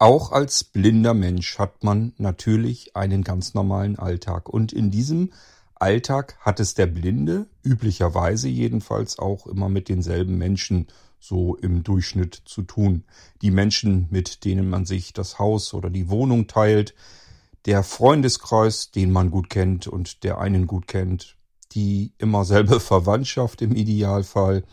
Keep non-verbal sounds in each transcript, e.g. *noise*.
Auch als blinder Mensch hat man natürlich einen ganz normalen Alltag. Und in diesem Alltag hat es der Blinde üblicherweise jedenfalls auch immer mit denselben Menschen so im Durchschnitt zu tun. Die Menschen, mit denen man sich das Haus oder die Wohnung teilt, der Freundeskreis, den man gut kennt und der einen gut kennt, die immer selbe *laughs* Verwandtschaft im Idealfall,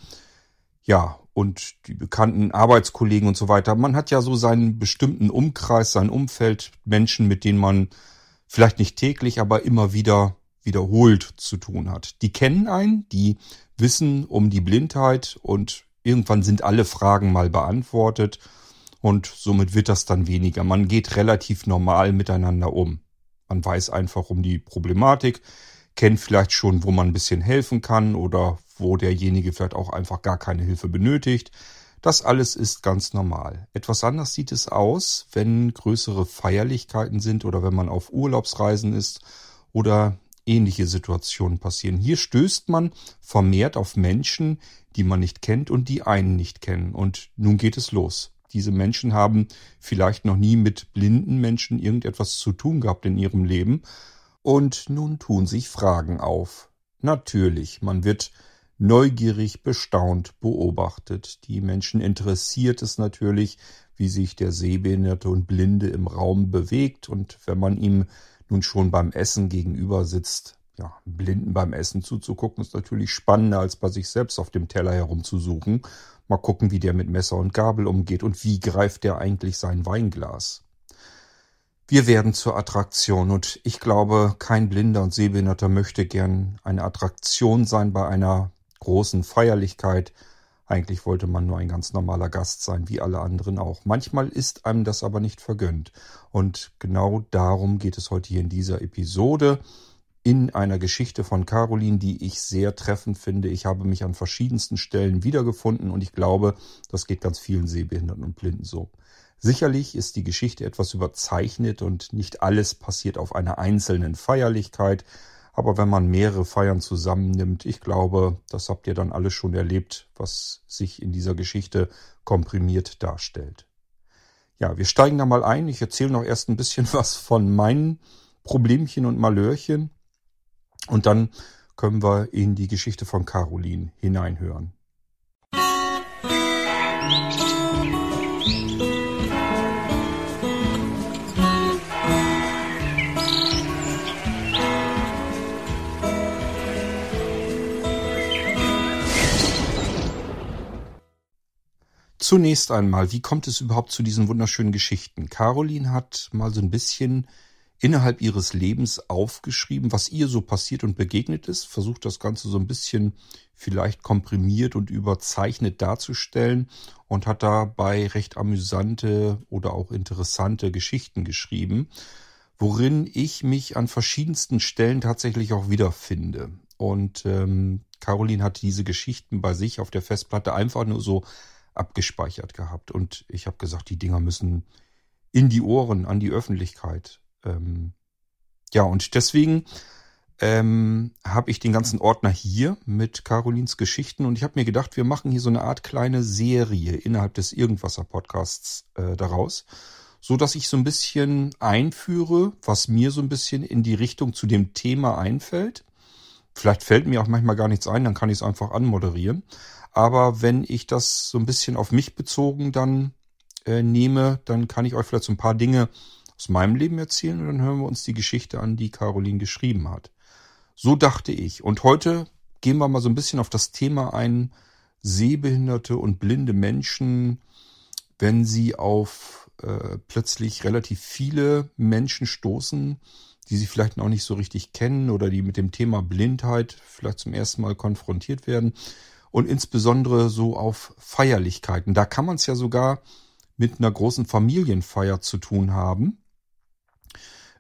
ja, und die bekannten Arbeitskollegen und so weiter. Man hat ja so seinen bestimmten Umkreis, sein Umfeld, Menschen, mit denen man vielleicht nicht täglich, aber immer wieder wiederholt zu tun hat. Die kennen einen, die wissen um die Blindheit und irgendwann sind alle Fragen mal beantwortet und somit wird das dann weniger. Man geht relativ normal miteinander um. Man weiß einfach um die Problematik, kennt vielleicht schon, wo man ein bisschen helfen kann oder wo derjenige vielleicht auch einfach gar keine Hilfe benötigt. Das alles ist ganz normal. Etwas anders sieht es aus, wenn größere Feierlichkeiten sind oder wenn man auf Urlaubsreisen ist oder ähnliche Situationen passieren. Hier stößt man vermehrt auf Menschen, die man nicht kennt und die einen nicht kennen. Und nun geht es los. Diese Menschen haben vielleicht noch nie mit blinden Menschen irgendetwas zu tun gehabt in ihrem Leben und nun tun sich Fragen auf. Natürlich, man wird neugierig, bestaunt, beobachtet. Die Menschen interessiert es natürlich, wie sich der Sehbehinderte und Blinde im Raum bewegt. Und wenn man ihm nun schon beim Essen gegenüber sitzt, ja, Blinden beim Essen zuzugucken, ist natürlich spannender, als bei sich selbst auf dem Teller herumzusuchen. Mal gucken, wie der mit Messer und Gabel umgeht und wie greift der eigentlich sein Weinglas. Wir werden zur Attraktion und ich glaube, kein Blinder und Sehbehinderter möchte gern eine Attraktion sein bei einer großen Feierlichkeit. Eigentlich wollte man nur ein ganz normaler Gast sein, wie alle anderen auch. Manchmal ist einem das aber nicht vergönnt. Und genau darum geht es heute hier in dieser Episode in einer Geschichte von Caroline, die ich sehr treffend finde. Ich habe mich an verschiedensten Stellen wiedergefunden und ich glaube, das geht ganz vielen Sehbehinderten und Blinden so. Sicherlich ist die Geschichte etwas überzeichnet und nicht alles passiert auf einer einzelnen Feierlichkeit. Aber wenn man mehrere Feiern zusammennimmt, ich glaube, das habt ihr dann alles schon erlebt, was sich in dieser Geschichte komprimiert darstellt. Ja, wir steigen da mal ein. Ich erzähle noch erst ein bisschen *laughs* was von meinen Problemchen und Malörchen. Und dann können wir in die Geschichte von Caroline hineinhören. Zunächst einmal, wie kommt es überhaupt zu diesen wunderschönen Geschichten? Caroline hat mal so ein bisschen innerhalb ihres Lebens aufgeschrieben, was ihr so passiert und begegnet ist, versucht das Ganze so ein bisschen vielleicht komprimiert und überzeichnet darzustellen und hat dabei recht amüsante oder auch interessante Geschichten geschrieben, worin ich mich an verschiedensten Stellen tatsächlich auch wiederfinde. Und ähm, Caroline hat diese Geschichten bei sich auf der Festplatte einfach nur so abgespeichert gehabt. Und ich habe gesagt, die Dinger müssen in die Ohren, an die Öffentlichkeit. Ähm, ja, und deswegen ähm, habe ich den ganzen Ordner hier mit Carolins Geschichten und ich habe mir gedacht, wir machen hier so eine Art kleine Serie innerhalb des Irgendwasser Podcasts äh, daraus, so dass ich so ein bisschen einführe, was mir so ein bisschen in die Richtung zu dem Thema einfällt. Vielleicht fällt mir auch manchmal gar nichts ein, dann kann ich es einfach anmoderieren. Aber wenn ich das so ein bisschen auf mich bezogen dann äh, nehme, dann kann ich euch vielleicht so ein paar Dinge aus meinem Leben erzählen und dann hören wir uns die Geschichte an, die Caroline geschrieben hat. So dachte ich. Und heute gehen wir mal so ein bisschen auf das Thema ein, sehbehinderte und blinde Menschen, wenn sie auf äh, plötzlich relativ viele Menschen stoßen, die sie vielleicht noch nicht so richtig kennen oder die mit dem Thema Blindheit vielleicht zum ersten Mal konfrontiert werden und insbesondere so auf Feierlichkeiten. Da kann man es ja sogar mit einer großen Familienfeier zu tun haben.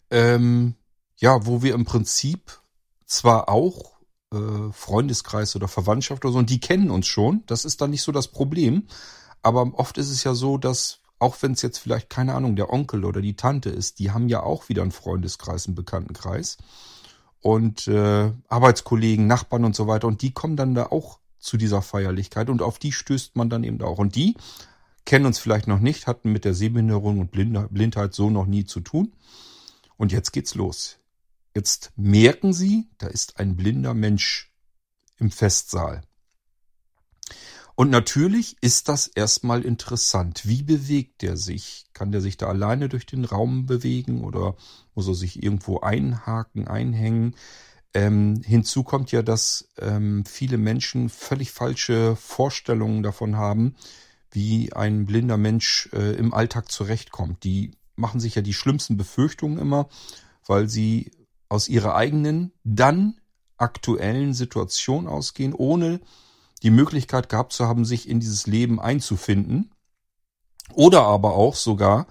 Ähm, ja, wo wir im Prinzip zwar auch äh, Freundeskreis oder Verwandtschaft oder so, und die kennen uns schon, das ist dann nicht so das Problem. Aber oft ist es ja so, dass auch wenn es jetzt vielleicht, keine Ahnung, der Onkel oder die Tante ist, die haben ja auch wieder einen Freundeskreis, einen Bekanntenkreis. Und äh, Arbeitskollegen, Nachbarn und so weiter. Und die kommen dann da auch zu dieser Feierlichkeit und auf die stößt man dann eben auch. Und die kennen uns vielleicht noch nicht, hatten mit der Sehbehinderung und Blindheit so noch nie zu tun. Und jetzt geht's los. Jetzt merken Sie, da ist ein blinder Mensch im Festsaal. Und natürlich ist das erstmal interessant. Wie bewegt der sich? Kann der sich da alleine durch den Raum bewegen oder muss er sich irgendwo einhaken, einhängen? Ähm, hinzu kommt ja, dass ähm, viele Menschen völlig falsche Vorstellungen davon haben, wie ein blinder Mensch äh, im Alltag zurechtkommt. Die machen sich ja die schlimmsten Befürchtungen immer, weil sie aus ihrer eigenen, dann aktuellen Situation ausgehen, ohne die Möglichkeit gehabt zu haben, sich in dieses Leben einzufinden. Oder aber auch sogar,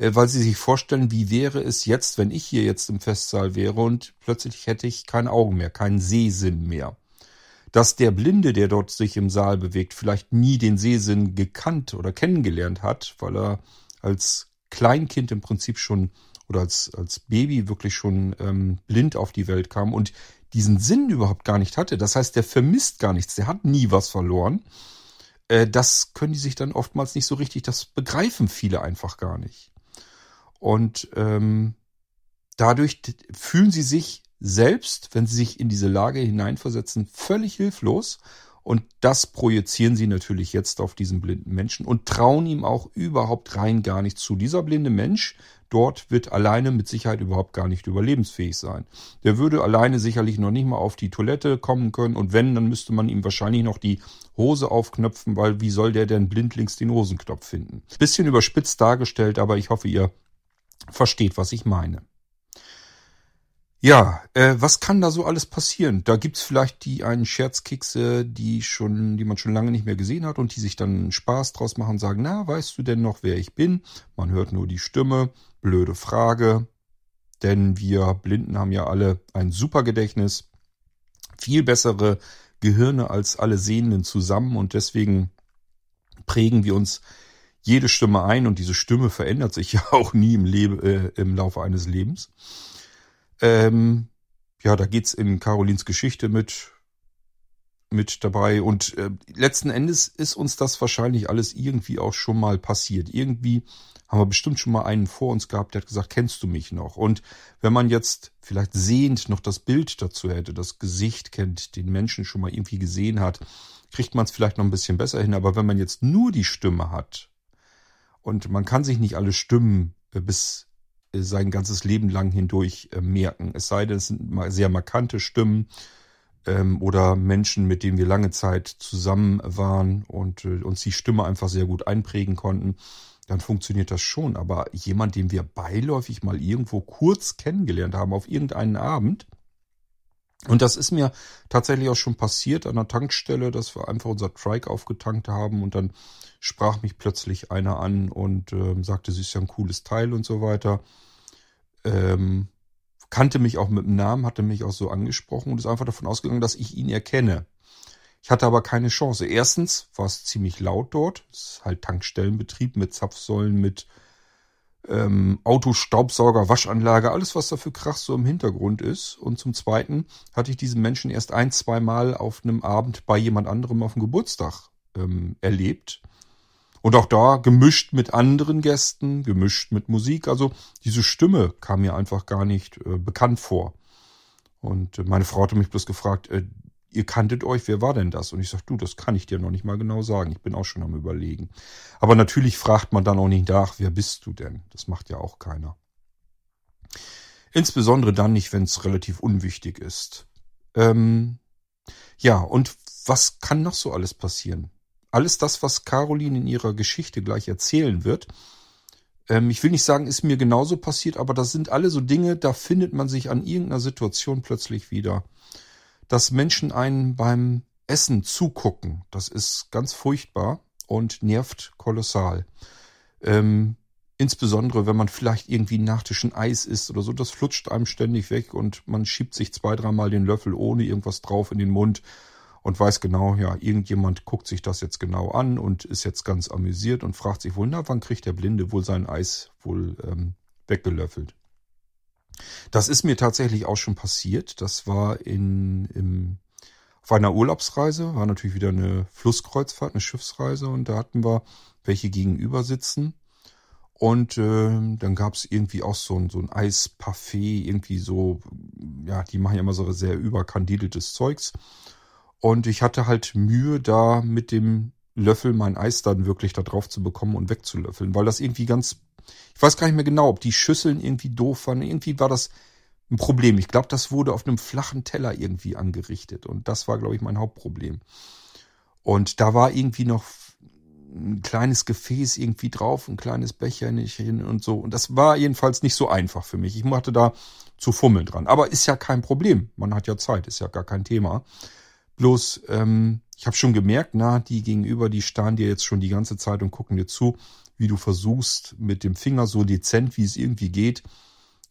weil sie sich vorstellen, wie wäre es jetzt, wenn ich hier jetzt im Festsaal wäre und plötzlich hätte ich keine Augen mehr, keinen Sehsinn mehr dass der Blinde, der dort sich im Saal bewegt, vielleicht nie den Sehsinn gekannt oder kennengelernt hat, weil er als Kleinkind im Prinzip schon oder als, als Baby wirklich schon ähm, blind auf die Welt kam und diesen Sinn überhaupt gar nicht hatte. Das heißt, der vermisst gar nichts, der hat nie was verloren. Äh, das können die sich dann oftmals nicht so richtig, das begreifen viele einfach gar nicht. Und ähm, dadurch fühlen sie sich selbst, wenn sie sich in diese Lage hineinversetzen, völlig hilflos. Und das projizieren sie natürlich jetzt auf diesen blinden Menschen und trauen ihm auch überhaupt rein gar nicht zu. Dieser blinde Mensch dort wird alleine mit Sicherheit überhaupt gar nicht überlebensfähig sein. Der würde alleine sicherlich noch nicht mal auf die Toilette kommen können und wenn, dann müsste man ihm wahrscheinlich noch die Hose aufknöpfen, weil wie soll der denn blindlings den Hosenknopf finden? Bisschen überspitzt dargestellt, aber ich hoffe, ihr versteht, was ich meine. Ja, äh, was kann da so alles passieren? Da gibt's vielleicht die einen Scherzkekse, die schon, die man schon lange nicht mehr gesehen hat und die sich dann Spaß draus machen und sagen, na, weißt du denn noch, wer ich bin? Man hört nur die Stimme. Blöde Frage. Denn wir Blinden haben ja alle ein super Gedächtnis. Viel bessere Gehirne als alle Sehenden zusammen und deswegen prägen wir uns jede Stimme ein und diese Stimme verändert sich *laughs* ja auch nie im, Lebe, äh, im Laufe eines Lebens. Ähm, ja, da geht's in Carolins Geschichte mit mit dabei und äh, letzten Endes ist uns das wahrscheinlich alles irgendwie auch schon mal passiert. Irgendwie haben wir bestimmt schon mal einen vor uns gehabt, der hat gesagt, kennst du mich noch? Und wenn man jetzt vielleicht sehend noch das Bild dazu hätte, das Gesicht kennt, den Menschen schon mal irgendwie gesehen hat, kriegt man es vielleicht noch ein bisschen besser hin. Aber wenn man jetzt nur die Stimme hat und man kann sich nicht alle Stimmen äh, bis sein ganzes Leben lang hindurch äh, merken. Es sei denn, es sind sehr markante Stimmen ähm, oder Menschen, mit denen wir lange Zeit zusammen waren und äh, uns die Stimme einfach sehr gut einprägen konnten, dann funktioniert das schon. Aber jemand, den wir beiläufig mal irgendwo kurz kennengelernt haben, auf irgendeinen Abend, und das ist mir tatsächlich auch schon passiert an der Tankstelle, dass wir einfach unser Trike aufgetankt haben und dann sprach mich plötzlich einer an und äh, sagte, sie ist ja ein cooles Teil und so weiter. Ähm, kannte mich auch mit dem Namen, hatte mich auch so angesprochen und ist einfach davon ausgegangen, dass ich ihn erkenne. Ich hatte aber keine Chance. Erstens war es ziemlich laut dort. Es ist halt Tankstellenbetrieb mit Zapfsäulen, mit ähm, Autostaubsauger, Waschanlage, alles, was da für Krach so im Hintergrund ist. Und zum Zweiten hatte ich diesen Menschen erst ein, zwei Mal auf einem Abend bei jemand anderem auf dem Geburtstag ähm, erlebt. Und auch da gemischt mit anderen Gästen, gemischt mit Musik. Also diese Stimme kam mir einfach gar nicht äh, bekannt vor. Und meine Frau hatte mich bloß gefragt, äh, ihr kanntet euch, wer war denn das? Und ich sag, du, das kann ich dir noch nicht mal genau sagen. Ich bin auch schon am überlegen. Aber natürlich fragt man dann auch nicht nach, wer bist du denn? Das macht ja auch keiner. Insbesondere dann nicht, wenn es relativ unwichtig ist. Ähm, ja, und was kann noch so alles passieren? alles das, was Caroline in ihrer Geschichte gleich erzählen wird, ähm, ich will nicht sagen, ist mir genauso passiert, aber das sind alle so Dinge, da findet man sich an irgendeiner Situation plötzlich wieder. Dass Menschen einen beim Essen zugucken, das ist ganz furchtbar und nervt kolossal. Ähm, insbesondere, wenn man vielleicht irgendwie Nachtischen Eis isst oder so, das flutscht einem ständig weg und man schiebt sich zwei, dreimal den Löffel ohne irgendwas drauf in den Mund und weiß genau, ja, irgendjemand guckt sich das jetzt genau an und ist jetzt ganz amüsiert und fragt sich wohl, na, wann kriegt der Blinde wohl sein Eis wohl ähm, weggelöffelt? Das ist mir tatsächlich auch schon passiert. Das war in, im, auf einer Urlaubsreise, war natürlich wieder eine Flusskreuzfahrt, eine Schiffsreise und da hatten wir welche gegenüber sitzen. Und äh, dann gab es irgendwie auch so ein, so ein Eisparfait, irgendwie so, ja, die machen ja immer so sehr überkandideltes Zeugs. Und ich hatte halt Mühe, da mit dem Löffel mein Eis dann wirklich da drauf zu bekommen und wegzulöffeln, weil das irgendwie ganz, ich weiß gar nicht mehr genau, ob die Schüsseln irgendwie doof waren. Irgendwie war das ein Problem. Ich glaube, das wurde auf einem flachen Teller irgendwie angerichtet und das war, glaube ich, mein Hauptproblem. Und da war irgendwie noch ein kleines Gefäß irgendwie drauf, ein kleines Becherchen und so. Und das war jedenfalls nicht so einfach für mich. Ich hatte da zu fummeln dran. Aber ist ja kein Problem. Man hat ja Zeit, ist ja gar kein Thema. Bloß, ähm, ich habe schon gemerkt, na, die gegenüber, die starren dir jetzt schon die ganze Zeit und gucken dir zu, wie du versuchst, mit dem Finger so dezent, wie es irgendwie geht,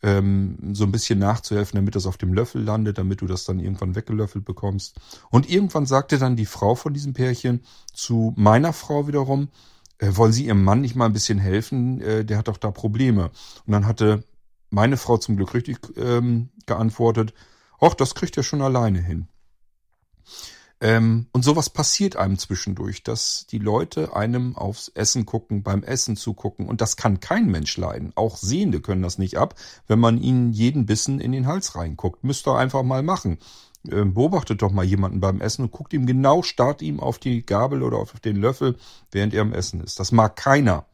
ähm, so ein bisschen nachzuhelfen, damit das auf dem Löffel landet, damit du das dann irgendwann weggelöffelt bekommst. Und irgendwann sagte dann die Frau von diesem Pärchen zu meiner Frau wiederum, äh, wollen Sie Ihrem Mann nicht mal ein bisschen helfen? Äh, der hat doch da Probleme. Und dann hatte meine Frau zum Glück richtig ähm, geantwortet, ach, das kriegt er schon alleine hin. Ähm, und sowas passiert einem zwischendurch, dass die Leute einem aufs Essen gucken, beim Essen zugucken. Und das kann kein Mensch leiden. Auch Sehende können das nicht ab, wenn man ihnen jeden Bissen in den Hals reinguckt. Müsst ihr einfach mal machen. Ähm, beobachtet doch mal jemanden beim Essen und guckt ihm genau, starrt ihm auf die Gabel oder auf den Löffel, während er am Essen ist. Das mag keiner.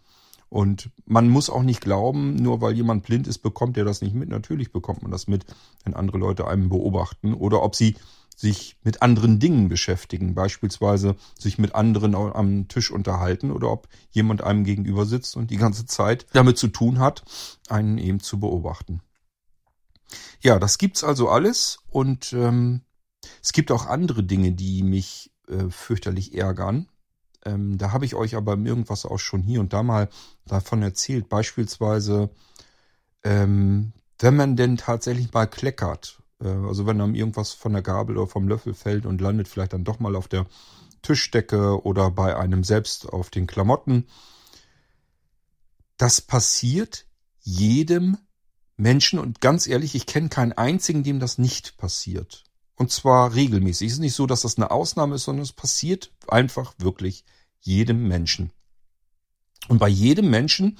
Und man muss auch nicht glauben, nur weil jemand blind ist, bekommt er das nicht mit. Natürlich bekommt man das mit, wenn andere Leute einem beobachten oder ob sie sich mit anderen Dingen beschäftigen, beispielsweise sich mit anderen am Tisch unterhalten oder ob jemand einem gegenüber sitzt und die ganze Zeit damit zu tun hat, einen eben zu beobachten. Ja, das gibt's also alles und ähm, es gibt auch andere Dinge, die mich äh, fürchterlich ärgern. Ähm, da habe ich euch aber irgendwas auch schon hier und da mal davon erzählt. Beispielsweise, ähm, wenn man denn tatsächlich mal kleckert äh, also wenn dann irgendwas von der Gabel oder vom Löffel fällt und landet vielleicht dann doch mal auf der Tischdecke oder bei einem selbst auf den Klamotten. Das passiert jedem Menschen und ganz ehrlich, ich kenne keinen einzigen, dem das nicht passiert. Und zwar regelmäßig. Es ist nicht so, dass das eine Ausnahme ist, sondern es passiert einfach wirklich jedem Menschen. Und bei jedem Menschen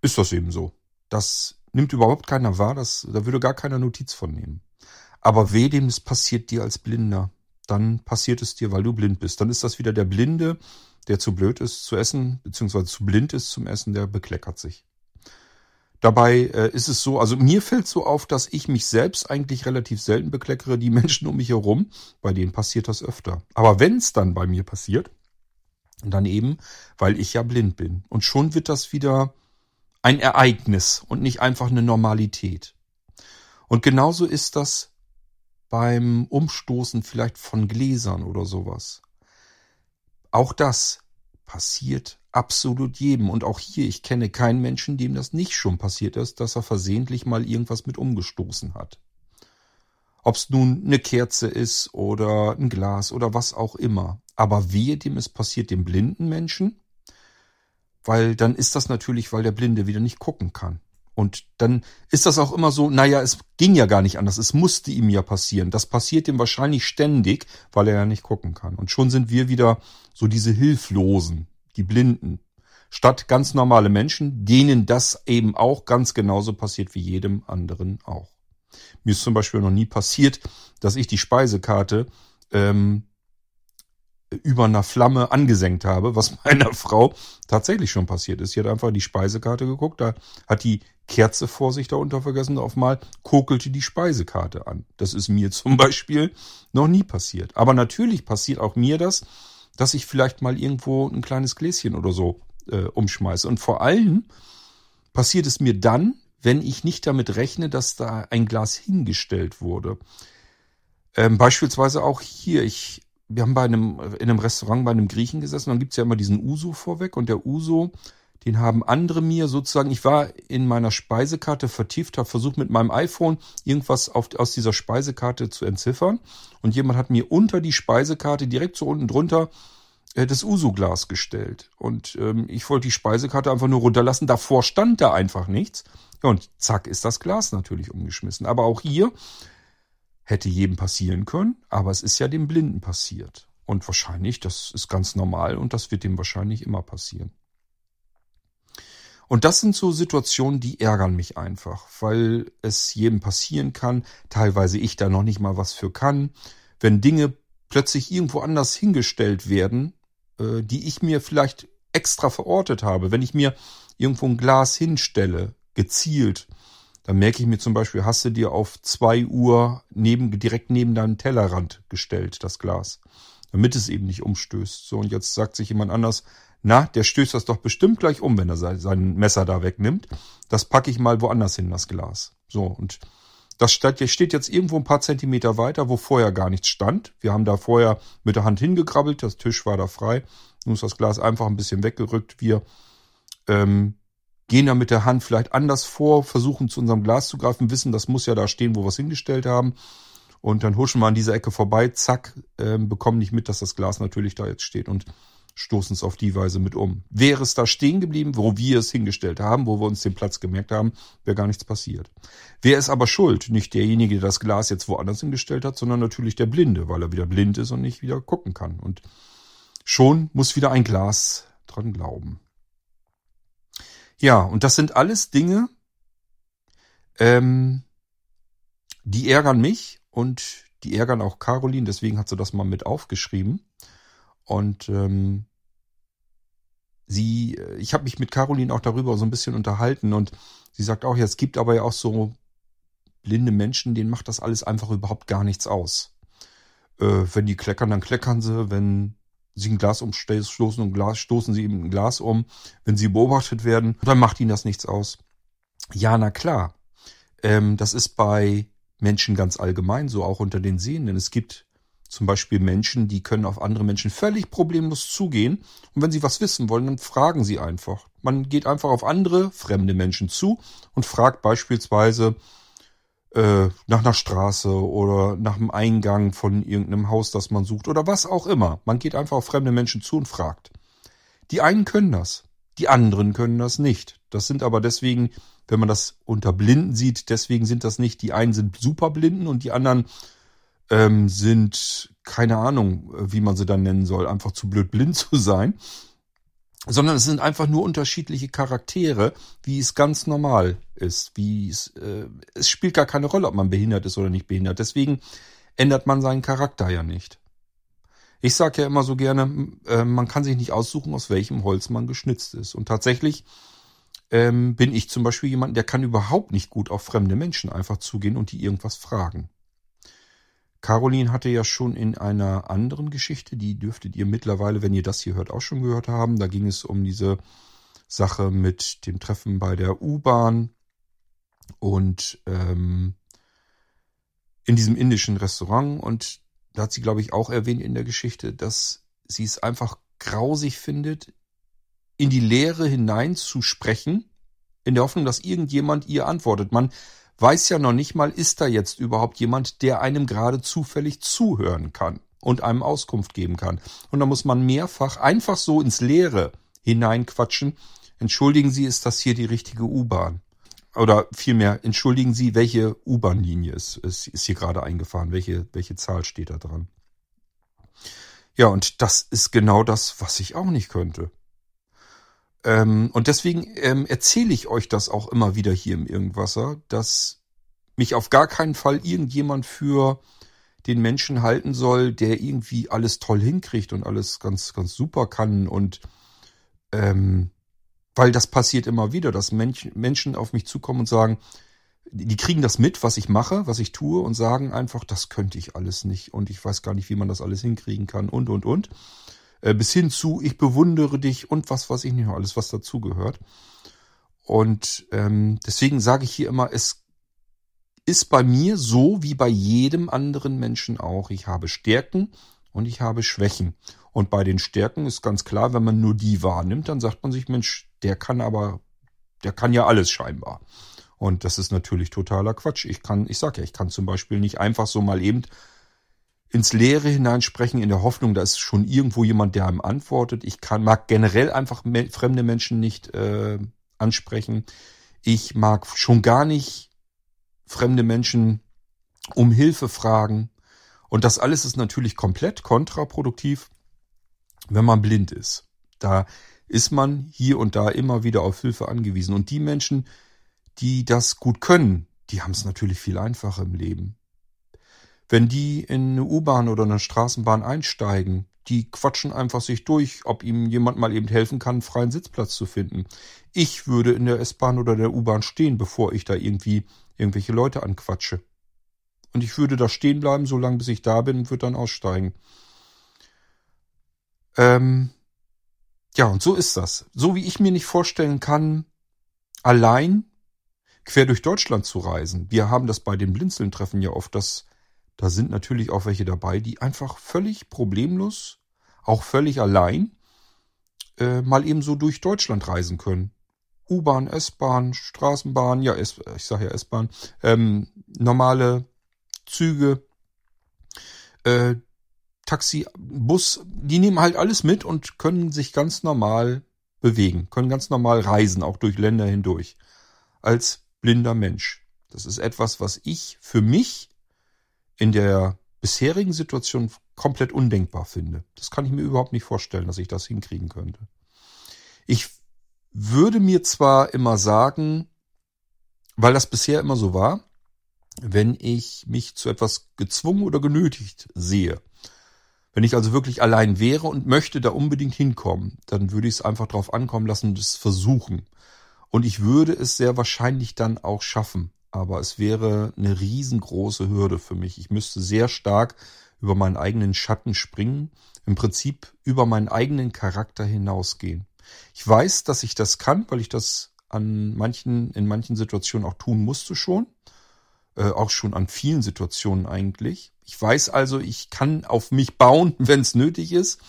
ist das eben so. Das nimmt überhaupt keiner wahr, das, da würde gar keiner Notiz von nehmen. Aber weh dem, es passiert dir als Blinder. Dann passiert es dir, weil du blind bist. Dann ist das wieder der Blinde, der zu blöd ist zu essen, beziehungsweise zu blind ist zum Essen, der bekleckert sich. Dabei äh, ist es so, also mir fällt so auf, dass ich mich selbst eigentlich relativ selten bekleckere. Die *laughs* Menschen um mich herum, bei denen passiert das öfter. Aber wenn es dann bei mir passiert, dann eben, weil ich ja blind bin. Und schon wird das wieder ein Ereignis und nicht einfach eine Normalität. Und genauso ist das beim Umstoßen vielleicht von Gläsern oder sowas. Auch das passiert absolut jedem. Und auch hier, ich kenne keinen Menschen, dem das nicht schon passiert ist, dass er versehentlich mal irgendwas mit umgestoßen hat. Ob es nun eine Kerze ist oder ein Glas oder was auch immer. Aber wehe dem es passiert dem blinden Menschen, weil dann ist das natürlich, weil der Blinde wieder nicht gucken kann. Und dann ist das auch immer so, naja, es ging ja gar nicht anders, es musste ihm ja passieren. Das passiert ihm wahrscheinlich ständig, weil er ja nicht gucken kann. Und schon sind wir wieder so diese Hilflosen, die Blinden. Statt ganz normale Menschen, denen das eben auch ganz genauso passiert wie jedem anderen auch. Mir ist zum Beispiel noch nie passiert, dass ich die Speisekarte ähm, über einer Flamme angesenkt habe, was *laughs* meiner Frau tatsächlich schon passiert ist. Sie hat einfach die Speisekarte geguckt, da hat die Kerze vor sich darunter vergessen, auf mal kokelte die Speisekarte an. Das ist mir zum Beispiel noch nie passiert. Aber natürlich passiert auch mir das, dass ich vielleicht mal irgendwo ein kleines Gläschen oder so äh, umschmeiße. Und vor allem passiert es mir dann, wenn ich nicht damit rechne, dass da ein Glas hingestellt wurde. Ähm, beispielsweise auch hier. Ich wir haben bei einem, in einem Restaurant bei einem Griechen gesessen, dann gibt's ja immer diesen Uso vorweg und der Uso, den haben andere mir sozusagen, ich war in meiner Speisekarte vertieft, habe versucht mit meinem iPhone irgendwas auf, aus dieser Speisekarte zu entziffern und jemand hat mir unter die Speisekarte direkt so unten drunter äh, das Uso-Glas gestellt und ähm, ich wollte die Speisekarte einfach nur runterlassen, davor stand da einfach nichts ja, und zack ist das Glas natürlich umgeschmissen. Aber auch hier Hätte jedem passieren können, aber es ist ja dem Blinden passiert. Und wahrscheinlich, das ist ganz normal und das wird dem wahrscheinlich immer passieren. Und das sind so Situationen, die ärgern mich einfach, weil es jedem passieren kann, teilweise ich da noch nicht mal was für kann, wenn Dinge plötzlich irgendwo anders hingestellt werden, äh, die ich mir vielleicht extra verortet habe. Wenn ich mir irgendwo ein Glas hinstelle, gezielt, dann merke ich mir zum Beispiel, hast du dir auf zwei Uhr neben, direkt neben deinen Tellerrand gestellt, das Glas, damit es eben nicht umstößt. So, und jetzt sagt sich jemand anders, na, der stößt das doch bestimmt gleich um, wenn er sein Messer da wegnimmt. Das packe ich mal woanders hin, das Glas. So, und das steht jetzt irgendwo ein paar Zentimeter weiter, wo vorher gar nichts stand. Wir haben da vorher mit der Hand hingekrabbelt, das Tisch war da frei. Nun ist das Glas einfach ein bisschen weggerückt. Wir ähm, gehen da mit der Hand vielleicht anders vor, versuchen zu unserem Glas zu greifen, wissen, das muss ja da stehen, wo wir es hingestellt haben. Und dann huschen wir an dieser Ecke vorbei, zack, ähm, bekommen nicht mit, dass das Glas natürlich da jetzt steht und stoßen es auf die Weise mit um. Wäre es da stehen geblieben, wo wir es hingestellt haben, wo wir uns den Platz gemerkt haben, wäre gar nichts passiert. Wer ist aber schuld? Nicht derjenige, der das Glas jetzt woanders hingestellt hat, sondern natürlich der Blinde, weil er wieder blind ist und nicht wieder gucken kann. Und schon muss wieder ein Glas dran glauben. Ja, und das sind alles Dinge, ähm, die ärgern mich und die ärgern auch Caroline, deswegen hat sie das mal mit aufgeschrieben. Und ähm, sie, äh, ich habe mich mit Caroline auch darüber so ein bisschen unterhalten und sie sagt auch, ja, es gibt aber ja auch so blinde Menschen, denen macht das alles einfach überhaupt gar nichts aus. Äh, wenn die kleckern, dann kleckern sie, wenn sie ein Glas umstoßen und Glas, stoßen sie eben ein Glas um. Wenn sie beobachtet werden, dann macht ihnen das nichts aus. Ja, na klar. Ähm, das ist bei Menschen ganz allgemein so, auch unter den Sehenden. Es gibt zum Beispiel Menschen, die können auf andere Menschen völlig problemlos zugehen. Und wenn sie was wissen wollen, dann fragen sie einfach. Man geht einfach auf andere, fremde Menschen zu und fragt beispielsweise äh, nach einer Straße oder nach einem Eingang von irgendeinem Haus, das man sucht oder was auch immer. Man geht einfach auf fremde Menschen zu und fragt. Die einen können das, die anderen können das nicht. Das sind aber deswegen, wenn man das unter Blinden sieht, deswegen sind das nicht, die einen sind Superblinden und die anderen ähm, sind, keine Ahnung, wie man sie dann nennen soll, einfach zu blöd blind zu sein, sondern es sind einfach nur unterschiedliche Charaktere, wie es ganz normal ist, wie es, äh, es spielt gar keine Rolle, ob man behindert ist oder nicht behindert. Deswegen ändert man seinen Charakter ja nicht. Ich sage ja immer so gerne, äh, man kann sich nicht aussuchen, aus welchem Holz man geschnitzt ist. Und tatsächlich ähm, bin ich zum Beispiel jemand, der kann überhaupt nicht gut auf fremde Menschen einfach zugehen und die irgendwas fragen. Caroline hatte ja schon in einer anderen Geschichte, die dürftet ihr mittlerweile, wenn ihr das hier hört, auch schon gehört haben. Da ging es um diese Sache mit dem Treffen bei der U-Bahn und ähm, in diesem indischen Restaurant. Und da hat sie, glaube ich, auch erwähnt in der Geschichte, dass sie es einfach grausig findet, in die Leere hinein zu sprechen, in der Hoffnung, dass irgendjemand ihr antwortet. Man weiß ja noch nicht mal, ist da jetzt überhaupt jemand, der einem gerade zufällig zuhören kann und einem Auskunft geben kann. Und da muss man mehrfach einfach so ins Leere hineinquatschen. Entschuldigen Sie, ist das hier die richtige U-Bahn? Oder vielmehr, entschuldigen Sie, welche U-Bahn-Linie ist, ist, ist hier gerade eingefahren? Welche, welche Zahl steht da dran? Ja, und das ist genau das, was ich auch nicht könnte. Ähm, und deswegen ähm, erzähle ich euch das auch immer wieder hier im Irgendwasser, dass mich auf gar keinen Fall irgendjemand für den Menschen halten soll, der irgendwie alles toll hinkriegt und alles ganz, ganz super kann. Und ähm, weil das passiert immer wieder, dass Mensch, Menschen auf mich zukommen und sagen, die kriegen das mit, was ich mache, was ich tue und sagen einfach, das könnte ich alles nicht und ich weiß gar nicht, wie man das alles hinkriegen kann und, und, und. Äh, bis hin zu ich bewundere dich und was weiß ich nicht noch alles, was dazugehört. Und ähm, deswegen sage ich hier immer, es ist bei mir so wie bei jedem anderen Menschen auch. Ich habe Stärken und ich habe Schwächen. Und bei den Stärken ist ganz klar, wenn man nur die wahrnimmt, dann sagt man sich, Mensch, der kann aber, der kann ja alles scheinbar. Und das ist natürlich totaler Quatsch. Ich kann, ich sag ja, ich kann zum Beispiel nicht einfach so mal eben ins Leere hineinsprechen in der Hoffnung, da ist schon irgendwo jemand, der einem antwortet. Ich kann, mag generell einfach me fremde Menschen nicht äh, ansprechen. Ich mag schon gar nicht fremde Menschen um Hilfe fragen. Und das alles ist natürlich komplett kontraproduktiv, wenn man blind ist. Da ist man hier und da immer wieder auf Hilfe angewiesen. Und die Menschen, die das gut können, die haben es natürlich viel einfacher im Leben. Wenn die in eine U-Bahn oder eine Straßenbahn einsteigen, die quatschen einfach sich durch, ob ihm jemand mal eben helfen kann, einen freien Sitzplatz zu finden. Ich würde in der S-Bahn oder der U-Bahn stehen, bevor ich da irgendwie irgendwelche Leute anquatsche. Und ich würde da stehen bleiben, solange bis ich da bin und würde dann aussteigen. Ähm, ja, und so ist das. So wie ich mir nicht vorstellen kann, allein quer durch Deutschland zu reisen. Wir haben das bei den Blinzeln-Treffen ja oft, dass da sind natürlich auch welche dabei, die einfach völlig problemlos, auch völlig allein, äh, mal eben so durch Deutschland reisen können. U-Bahn, S-Bahn, Straßenbahn, ja, S ich sage ja S-Bahn, ähm, normale Züge, äh, Taxi, Bus, die nehmen halt alles mit und können sich ganz normal bewegen, können ganz normal reisen, auch durch Länder hindurch. Als blinder Mensch. Das ist etwas, was ich für mich in der bisherigen Situation komplett undenkbar finde. Das kann ich mir überhaupt nicht vorstellen, dass ich das hinkriegen könnte. Ich würde mir zwar immer sagen, weil das bisher immer so war, wenn ich mich zu etwas gezwungen oder genötigt sehe, wenn ich also wirklich allein wäre und möchte da unbedingt hinkommen, dann würde ich es einfach drauf ankommen lassen und es versuchen. Und ich würde es sehr wahrscheinlich dann auch schaffen aber es wäre eine riesengroße Hürde für mich. Ich müsste sehr stark über meinen eigenen Schatten springen, im Prinzip über meinen eigenen Charakter hinausgehen. Ich weiß, dass ich das kann, weil ich das an manchen, in manchen Situationen auch tun musste schon. Äh, auch schon an vielen Situationen eigentlich. Ich weiß also, ich kann auf mich bauen, *laughs* wenn es nötig ist.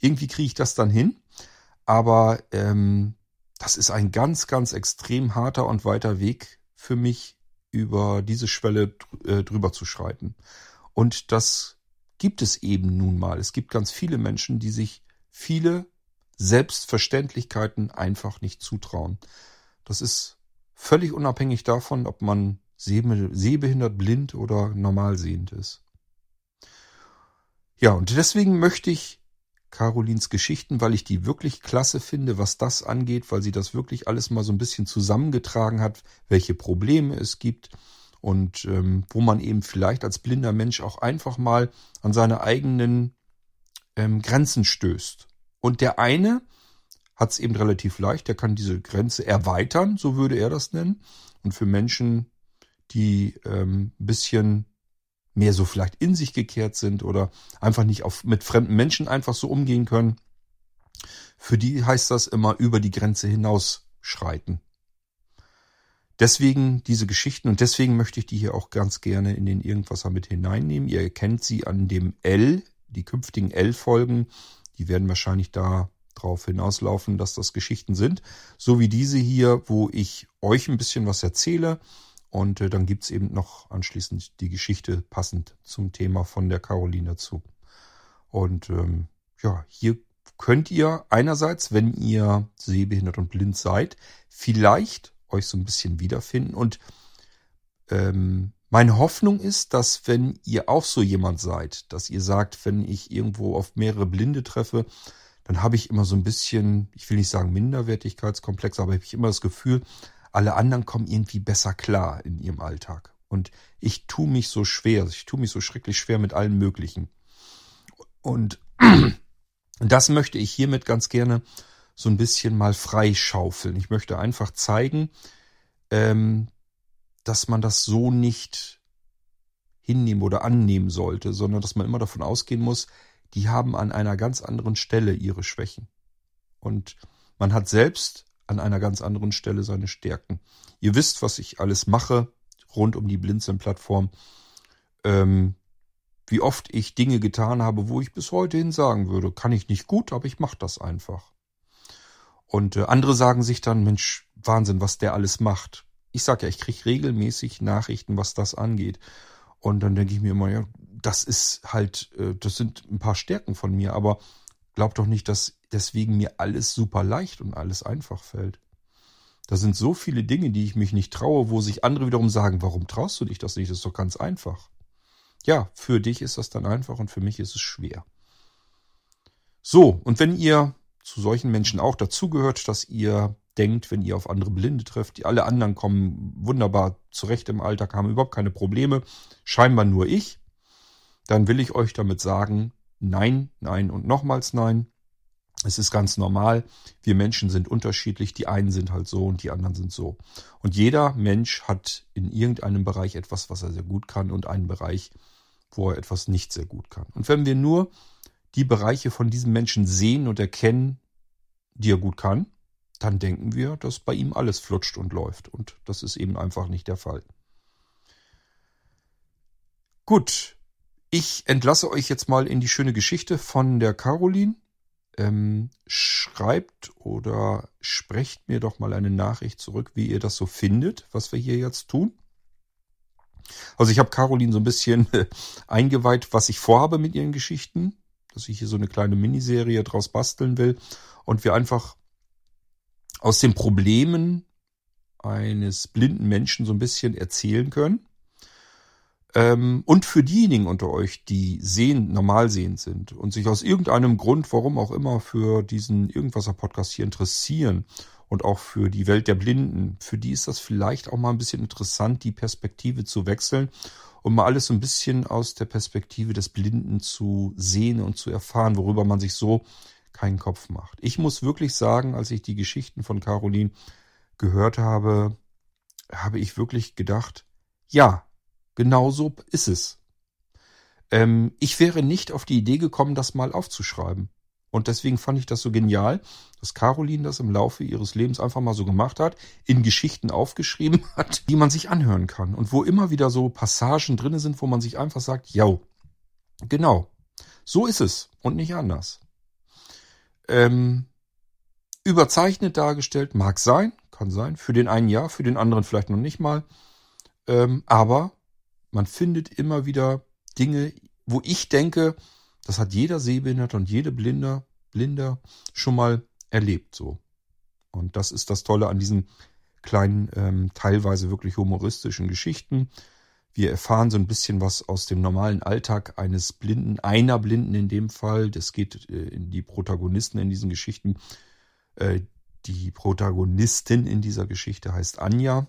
Irgendwie kriege ich das dann hin. Aber ähm, das ist ein ganz, ganz extrem harter und weiter Weg für mich, über diese Schwelle äh, drüber zu schreiten. Und das gibt es eben nun mal. Es gibt ganz viele Menschen, die sich viele Selbstverständlichkeiten einfach nicht zutrauen. Das ist völlig unabhängig davon, ob man sehbehindert, blind oder normalsehend ist. Ja, und deswegen möchte ich Carolins Geschichten, weil ich die wirklich klasse finde, was das angeht, weil sie das wirklich alles mal so ein bisschen zusammengetragen hat, welche Probleme es gibt und ähm, wo man eben vielleicht als blinder Mensch auch einfach mal an seine eigenen ähm, Grenzen stößt. Und der eine hat es eben relativ leicht, der kann diese Grenze erweitern, so würde er das nennen. Und für Menschen, die ähm, ein bisschen mehr so vielleicht in sich gekehrt sind oder einfach nicht auf, mit fremden Menschen einfach so umgehen können. Für die heißt das immer über die Grenze hinausschreiten. Deswegen diese Geschichten und deswegen möchte ich die hier auch ganz gerne in den Irgendwasser mit hineinnehmen. Ihr erkennt sie an dem L, die künftigen L-Folgen, die werden wahrscheinlich da drauf hinauslaufen, dass das Geschichten sind. So wie diese hier, wo ich euch ein bisschen was erzähle und äh, dann gibt's eben noch anschließend die Geschichte passend zum Thema von der Caroline dazu. Und ähm, ja, hier könnt ihr einerseits, wenn ihr sehbehindert und blind seid, vielleicht euch so ein bisschen wiederfinden. Und ähm, meine Hoffnung ist, dass wenn ihr auch so jemand seid, dass ihr sagt, wenn ich irgendwo auf mehrere Blinde treffe, dann habe ich immer so ein bisschen, ich will nicht sagen Minderwertigkeitskomplex, aber habe ich immer das Gefühl, alle anderen kommen irgendwie besser klar in ihrem Alltag. Und ich tue mich so schwer, ich tue mich so schrecklich schwer mit allen möglichen. Und *clears throat* das möchte ich hiermit ganz gerne so ein bisschen mal freischaufeln. Ich möchte einfach zeigen, ähm, dass man das so nicht hinnehmen oder annehmen sollte, sondern dass man immer davon ausgehen muss, die haben an einer ganz anderen Stelle ihre Schwächen. Und man hat selbst an einer ganz anderen Stelle seine Stärken. Ihr wisst, was ich alles mache rund um die Blinzeln-Plattform. Ähm, wie oft ich Dinge getan habe, wo ich bis heute hin sagen würde, kann ich nicht gut, aber ich mache das einfach. Und äh, andere sagen sich dann, Mensch, Wahnsinn, was der alles macht. Ich sag ja, ich kriege regelmäßig Nachrichten, was das angeht. Und dann denke ich mir immer, ja, das ist halt, äh, das sind ein paar Stärken von mir, aber glaub doch nicht, dass deswegen mir alles super leicht und alles einfach fällt. Da sind so viele Dinge, die ich mich nicht traue, wo sich andere wiederum sagen, warum traust du dich das nicht? Das ist doch ganz einfach. Ja, für dich ist das dann einfach und für mich ist es schwer. So, und wenn ihr zu solchen Menschen auch dazugehört, dass ihr denkt, wenn ihr auf andere Blinde trefft, die alle anderen kommen wunderbar zurecht im Alltag, haben überhaupt keine Probleme, scheinbar nur ich, dann will ich euch damit sagen, nein, nein und nochmals nein. Es ist ganz normal. Wir Menschen sind unterschiedlich. Die einen sind halt so und die anderen sind so. Und jeder Mensch hat in irgendeinem Bereich etwas, was er sehr gut kann und einen Bereich, wo er etwas nicht sehr gut kann. Und wenn wir nur die Bereiche von diesem Menschen sehen und erkennen, die er gut kann, dann denken wir, dass bei ihm alles flutscht und läuft. Und das ist eben einfach nicht der Fall. Gut, ich entlasse euch jetzt mal in die schöne Geschichte von der Caroline. Ähm, schreibt oder sprecht mir doch mal eine Nachricht zurück, wie ihr das so findet, was wir hier jetzt tun. Also ich habe Caroline so ein bisschen *laughs* äh, eingeweiht, was ich vorhabe mit ihren Geschichten, dass ich hier so eine kleine Miniserie draus basteln will und wir einfach aus den Problemen eines blinden Menschen so ein bisschen erzählen können. Ähm, und für diejenigen unter euch, die sehen, normal sehend sind und sich aus irgendeinem Grund, warum auch immer, für diesen Irgendwasser-Podcast hier interessieren und auch für die Welt der Blinden, für die ist das vielleicht auch mal ein bisschen interessant, die Perspektive zu wechseln und mal alles so ein bisschen aus der Perspektive des Blinden zu sehen und zu erfahren, worüber man sich so keinen Kopf macht. Ich muss wirklich sagen, als ich die Geschichten von Caroline gehört habe, habe ich wirklich gedacht, ja, Genau so ist es. Ähm, ich wäre nicht auf die Idee gekommen, das mal aufzuschreiben. Und deswegen fand ich das so genial, dass Caroline das im Laufe ihres Lebens einfach mal so gemacht hat, in Geschichten aufgeschrieben *laughs* hat, die man sich anhören kann. Und wo immer wieder so Passagen drinne sind, wo man sich einfach sagt, ja, genau, so ist es und nicht anders. Ähm, überzeichnet dargestellt, mag sein, kann sein, für den einen ja, für den anderen vielleicht noch nicht mal. Ähm, aber man findet immer wieder Dinge, wo ich denke, das hat jeder Sehbehinderte und jede Blinder, Blinder schon mal erlebt so. Und das ist das Tolle an diesen kleinen, ähm, teilweise wirklich humoristischen Geschichten. Wir erfahren so ein bisschen was aus dem normalen Alltag eines Blinden, einer Blinden in dem Fall. Das geht äh, in die Protagonisten in diesen Geschichten. Äh, die Protagonistin in dieser Geschichte heißt Anja.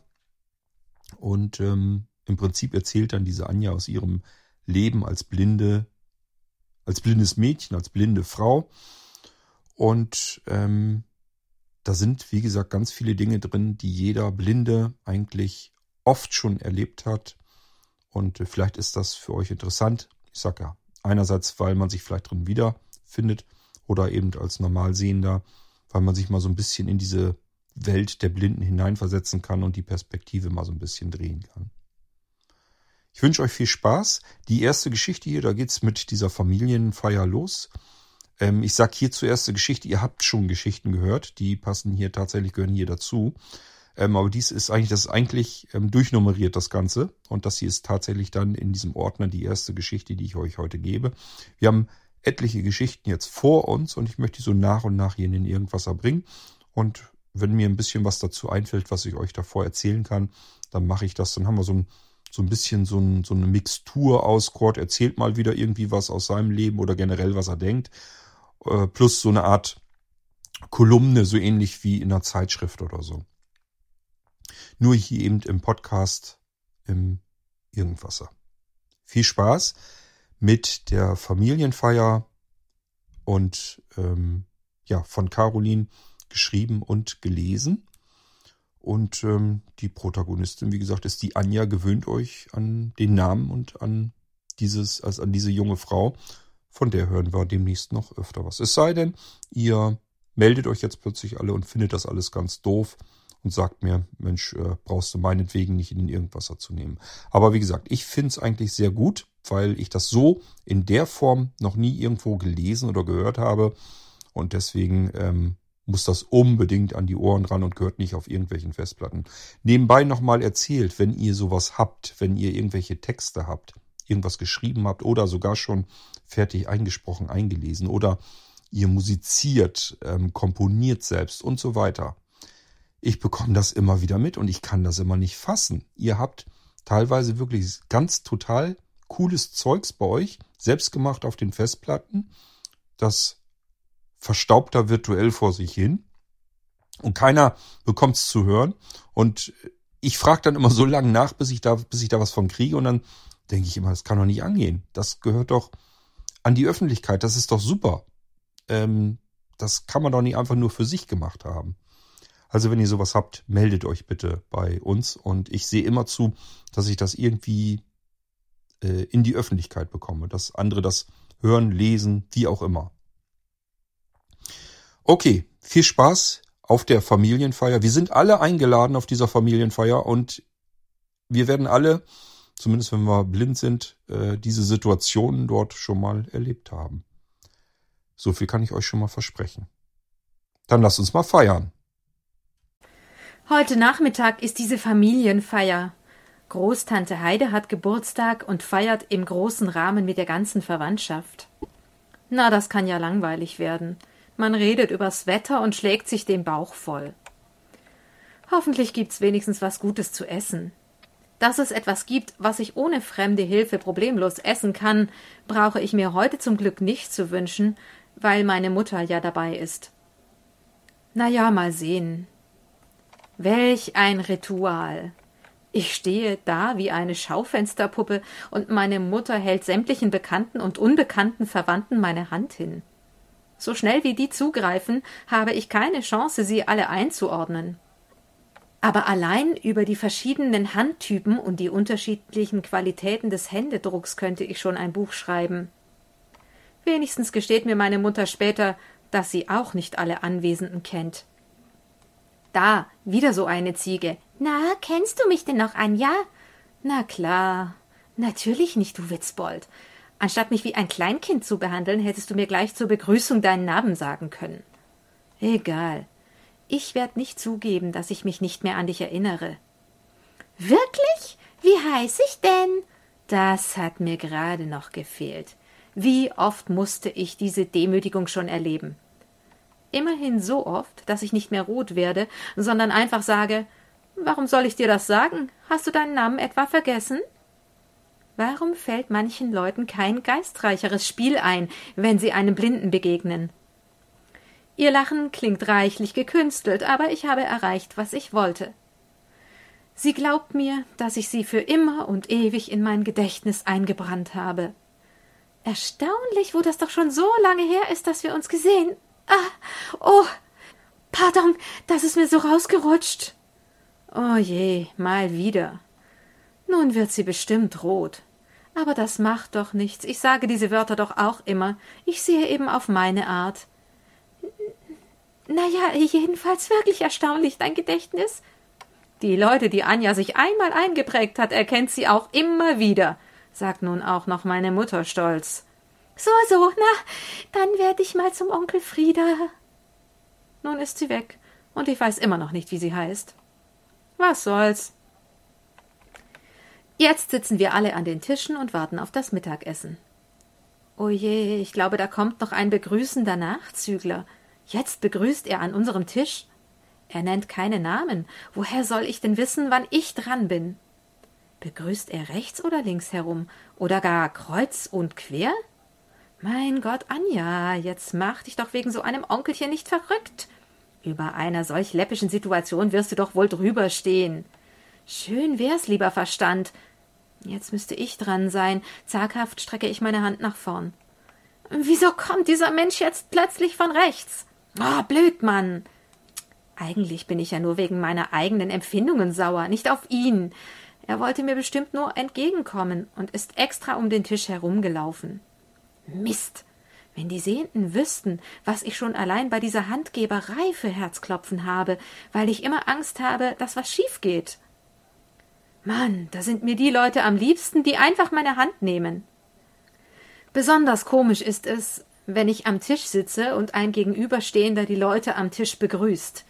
Und ähm, im Prinzip erzählt dann diese Anja aus ihrem Leben als blinde, als blindes Mädchen, als blinde Frau. Und ähm, da sind, wie gesagt, ganz viele Dinge drin, die jeder Blinde eigentlich oft schon erlebt hat. Und äh, vielleicht ist das für euch interessant. Ich sag ja, einerseits, weil man sich vielleicht drin wiederfindet oder eben als Normalsehender, weil man sich mal so ein bisschen in diese Welt der Blinden hineinversetzen kann und die Perspektive mal so ein bisschen drehen kann. Ich wünsche euch viel Spaß. Die erste Geschichte hier, da geht's mit dieser Familienfeier los. Ähm, ich sag hier zuerst die Geschichte, ihr habt schon Geschichten gehört, die passen hier tatsächlich, gehören hier dazu. Ähm, aber dies ist eigentlich, das ist eigentlich ähm, durchnummeriert, das Ganze. Und das hier ist tatsächlich dann in diesem Ordner die erste Geschichte, die ich euch heute gebe. Wir haben etliche Geschichten jetzt vor uns und ich möchte die so nach und nach hier in den Irgendwasser bringen. Und wenn mir ein bisschen was dazu einfällt, was ich euch davor erzählen kann, dann mache ich das. Dann haben wir so ein so ein bisschen so, ein, so eine Mixtur aus. Kurt erzählt mal wieder irgendwie was aus seinem Leben oder generell, was er denkt. Äh, plus so eine Art Kolumne, so ähnlich wie in einer Zeitschrift oder so. Nur hier eben im Podcast im Irgendwasser. Viel Spaß mit der Familienfeier und ähm, ja, von Caroline geschrieben und gelesen. Und ähm, die Protagonistin, wie gesagt, ist die Anja. Gewöhnt euch an den Namen und an dieses, also an diese junge Frau. Von der hören wir demnächst noch öfter was. Es sei denn, ihr meldet euch jetzt plötzlich alle und findet das alles ganz doof und sagt mir, Mensch, äh, brauchst du meinetwegen nicht in den Irgendwasser zu nehmen. Aber wie gesagt, ich finde es eigentlich sehr gut, weil ich das so in der Form noch nie irgendwo gelesen oder gehört habe. Und deswegen ähm, muss das unbedingt an die Ohren ran und gehört nicht auf irgendwelchen Festplatten. Nebenbei nochmal erzählt, wenn ihr sowas habt, wenn ihr irgendwelche Texte habt, irgendwas geschrieben habt oder sogar schon fertig eingesprochen, eingelesen oder ihr musiziert, ähm, komponiert selbst und so weiter. Ich bekomme das immer wieder mit und ich kann das immer nicht fassen. Ihr habt teilweise wirklich ganz total cooles Zeugs bei euch, selbst gemacht auf den Festplatten, das verstaubt da virtuell vor sich hin und keiner bekommt es zu hören. Und ich frage dann immer so lange nach, bis ich da, bis ich da was von kriege. Und dann denke ich immer, das kann doch nicht angehen. Das gehört doch an die Öffentlichkeit. Das ist doch super. Ähm, das kann man doch nicht einfach nur für sich gemacht haben. Also wenn ihr sowas habt, meldet euch bitte bei uns und ich sehe immer zu, dass ich das irgendwie äh, in die Öffentlichkeit bekomme, dass andere das hören, lesen, wie auch immer. Okay, viel Spaß auf der Familienfeier. Wir sind alle eingeladen auf dieser Familienfeier und wir werden alle, zumindest wenn wir blind sind, äh, diese Situationen dort schon mal erlebt haben. So viel kann ich euch schon mal versprechen. Dann lasst uns mal feiern. Heute Nachmittag ist diese Familienfeier. Großtante Heide hat Geburtstag und feiert im großen Rahmen mit der ganzen Verwandtschaft. Na, das kann ja langweilig werden. Man redet übers Wetter und schlägt sich den Bauch voll. Hoffentlich gibt's wenigstens was Gutes zu essen. Dass es etwas gibt, was ich ohne fremde Hilfe problemlos essen kann, brauche ich mir heute zum Glück nicht zu wünschen, weil meine Mutter ja dabei ist. Na ja, mal sehen. Welch ein Ritual. Ich stehe da wie eine Schaufensterpuppe und meine Mutter hält sämtlichen bekannten und unbekannten Verwandten meine Hand hin. So schnell wie die zugreifen, habe ich keine Chance, sie alle einzuordnen. Aber allein über die verschiedenen Handtypen und die unterschiedlichen Qualitäten des Händedrucks könnte ich schon ein Buch schreiben. Wenigstens gesteht mir meine Mutter später, dass sie auch nicht alle Anwesenden kennt. Da, wieder so eine Ziege. Na, kennst du mich denn noch, Anja? Na klar. Natürlich nicht, du Witzbold. Anstatt mich wie ein Kleinkind zu behandeln, hättest du mir gleich zur Begrüßung deinen Namen sagen können. Egal. Ich werd nicht zugeben, dass ich mich nicht mehr an dich erinnere. Wirklich? Wie heiß ich denn? Das hat mir gerade noch gefehlt. Wie oft musste ich diese Demütigung schon erleben? Immerhin so oft, dass ich nicht mehr rot werde, sondern einfach sage Warum soll ich dir das sagen? Hast du deinen Namen etwa vergessen? Warum fällt manchen Leuten kein geistreicheres Spiel ein, wenn sie einem Blinden begegnen? Ihr Lachen klingt reichlich gekünstelt, aber ich habe erreicht, was ich wollte. Sie glaubt mir, dass ich sie für immer und ewig in mein Gedächtnis eingebrannt habe. Erstaunlich, wo das doch schon so lange her ist, dass wir uns gesehen. Ah, oh, pardon, das ist mir so rausgerutscht. Oh je, mal wieder. Nun wird sie bestimmt rot. Aber das macht doch nichts. Ich sage diese Wörter doch auch immer. Ich sehe eben auf meine Art. Na ja, jedenfalls wirklich erstaunlich, dein Gedächtnis. Die Leute, die Anja sich einmal eingeprägt hat, erkennt sie auch immer wieder, sagt nun auch noch meine Mutter stolz. So, so, na, dann werde ich mal zum Onkel Frieda. Nun ist sie weg, und ich weiß immer noch nicht, wie sie heißt. Was soll's? Jetzt sitzen wir alle an den Tischen und warten auf das Mittagessen. O je, ich glaube, da kommt noch ein begrüßender Nachzügler. Jetzt begrüßt er an unserem Tisch. Er nennt keine Namen. Woher soll ich denn wissen, wann ich dran bin? Begrüßt er rechts oder links herum? Oder gar kreuz und quer? Mein Gott, Anja, jetzt mach dich doch wegen so einem Onkelchen nicht verrückt. Über einer solch läppischen Situation wirst du doch wohl drüber stehen. Schön wär's, lieber Verstand. Jetzt müsste ich dran sein. Zaghaft strecke ich meine Hand nach vorn. Wieso kommt dieser Mensch jetzt plötzlich von rechts? Ah, oh, blöd, Mann. Eigentlich bin ich ja nur wegen meiner eigenen Empfindungen sauer, nicht auf ihn. Er wollte mir bestimmt nur entgegenkommen und ist extra um den Tisch herumgelaufen. Mist. Wenn die Sehenden wüssten, was ich schon allein bei dieser Handgeberei für Herzklopfen habe, weil ich immer Angst habe, dass was schief geht. Mann, da sind mir die Leute am liebsten, die einfach meine Hand nehmen. Besonders komisch ist es, wenn ich am Tisch sitze und ein Gegenüberstehender die Leute am Tisch begrüßt.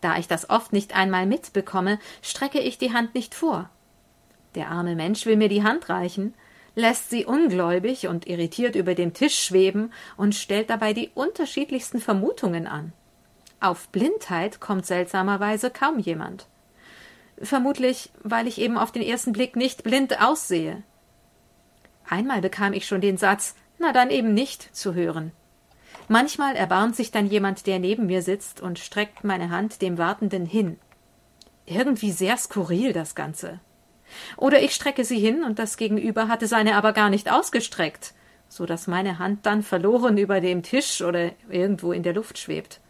Da ich das oft nicht einmal mitbekomme, strecke ich die Hand nicht vor. Der arme Mensch will mir die Hand reichen, lässt sie ungläubig und irritiert über den Tisch schweben und stellt dabei die unterschiedlichsten Vermutungen an. Auf Blindheit kommt seltsamerweise kaum jemand. Vermutlich, weil ich eben auf den ersten Blick nicht blind aussehe. Einmal bekam ich schon den Satz, na dann eben nicht zu hören. Manchmal erbarmt sich dann jemand, der neben mir sitzt, und streckt meine Hand dem Wartenden hin. Irgendwie sehr skurril das Ganze. Oder ich strecke sie hin, und das Gegenüber hatte seine aber gar nicht ausgestreckt, so dass meine Hand dann verloren über dem Tisch oder irgendwo in der Luft schwebt.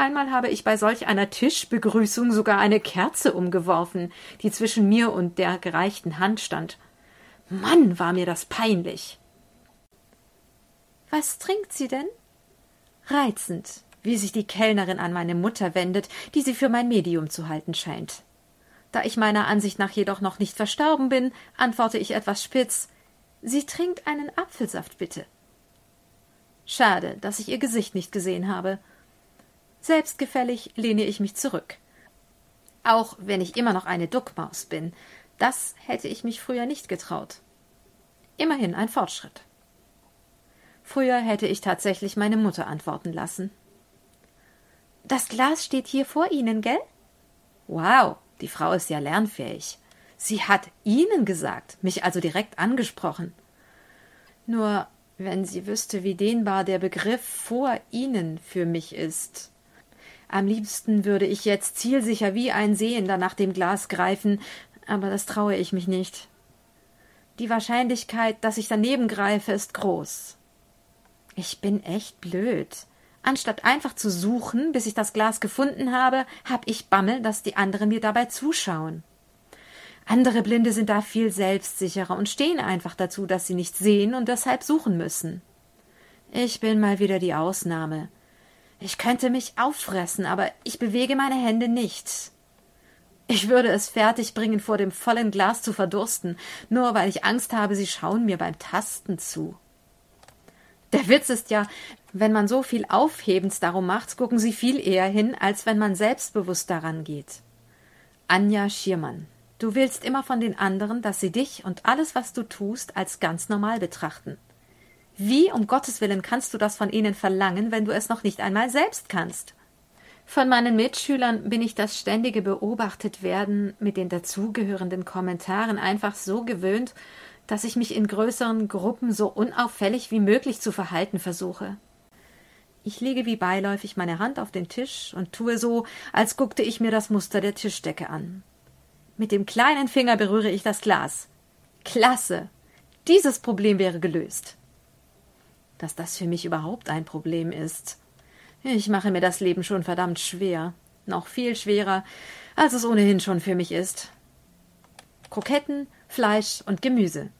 Einmal habe ich bei solch einer Tischbegrüßung sogar eine Kerze umgeworfen, die zwischen mir und der gereichten Hand stand. Mann, war mir das peinlich. Was trinkt sie denn? Reizend, wie sich die Kellnerin an meine Mutter wendet, die sie für mein Medium zu halten scheint. Da ich meiner Ansicht nach jedoch noch nicht verstorben bin, antworte ich etwas spitz Sie trinkt einen Apfelsaft, bitte. Schade, dass ich ihr Gesicht nicht gesehen habe. Selbstgefällig lehne ich mich zurück. Auch wenn ich immer noch eine Duckmaus bin, das hätte ich mich früher nicht getraut. Immerhin ein Fortschritt. Früher hätte ich tatsächlich meine Mutter antworten lassen. Das Glas steht hier vor Ihnen, gell? Wow, die Frau ist ja lernfähig. Sie hat Ihnen gesagt, mich also direkt angesprochen. Nur wenn sie wüsste, wie dehnbar der Begriff vor Ihnen für mich ist. Am liebsten würde ich jetzt zielsicher wie ein Sehender nach dem Glas greifen, aber das traue ich mich nicht. Die Wahrscheinlichkeit, dass ich daneben greife, ist groß. Ich bin echt blöd. Anstatt einfach zu suchen, bis ich das Glas gefunden habe, hab ich Bammel, dass die anderen mir dabei zuschauen. Andere Blinde sind da viel selbstsicherer und stehen einfach dazu, dass sie nicht sehen und deshalb suchen müssen. Ich bin mal wieder die Ausnahme. Ich könnte mich auffressen, aber ich bewege meine Hände nicht. Ich würde es fertigbringen, vor dem vollen Glas zu verdursten, nur weil ich Angst habe, sie schauen mir beim Tasten zu. Der Witz ist ja, wenn man so viel Aufhebens darum macht, gucken sie viel eher hin, als wenn man selbstbewusst daran geht. Anja Schiermann Du willst immer von den anderen, dass sie dich und alles, was du tust, als ganz normal betrachten. Wie um Gottes willen kannst du das von ihnen verlangen, wenn du es noch nicht einmal selbst kannst? Von meinen Mitschülern bin ich das ständige Beobachtetwerden mit den dazugehörenden Kommentaren einfach so gewöhnt, dass ich mich in größeren Gruppen so unauffällig wie möglich zu verhalten versuche. Ich lege wie beiläufig meine Hand auf den Tisch und tue so, als guckte ich mir das Muster der Tischdecke an. Mit dem kleinen Finger berühre ich das Glas. Klasse. Dieses Problem wäre gelöst. Dass das für mich überhaupt ein Problem ist. Ich mache mir das Leben schon verdammt schwer. Noch viel schwerer, als es ohnehin schon für mich ist. Kroketten, Fleisch und Gemüse.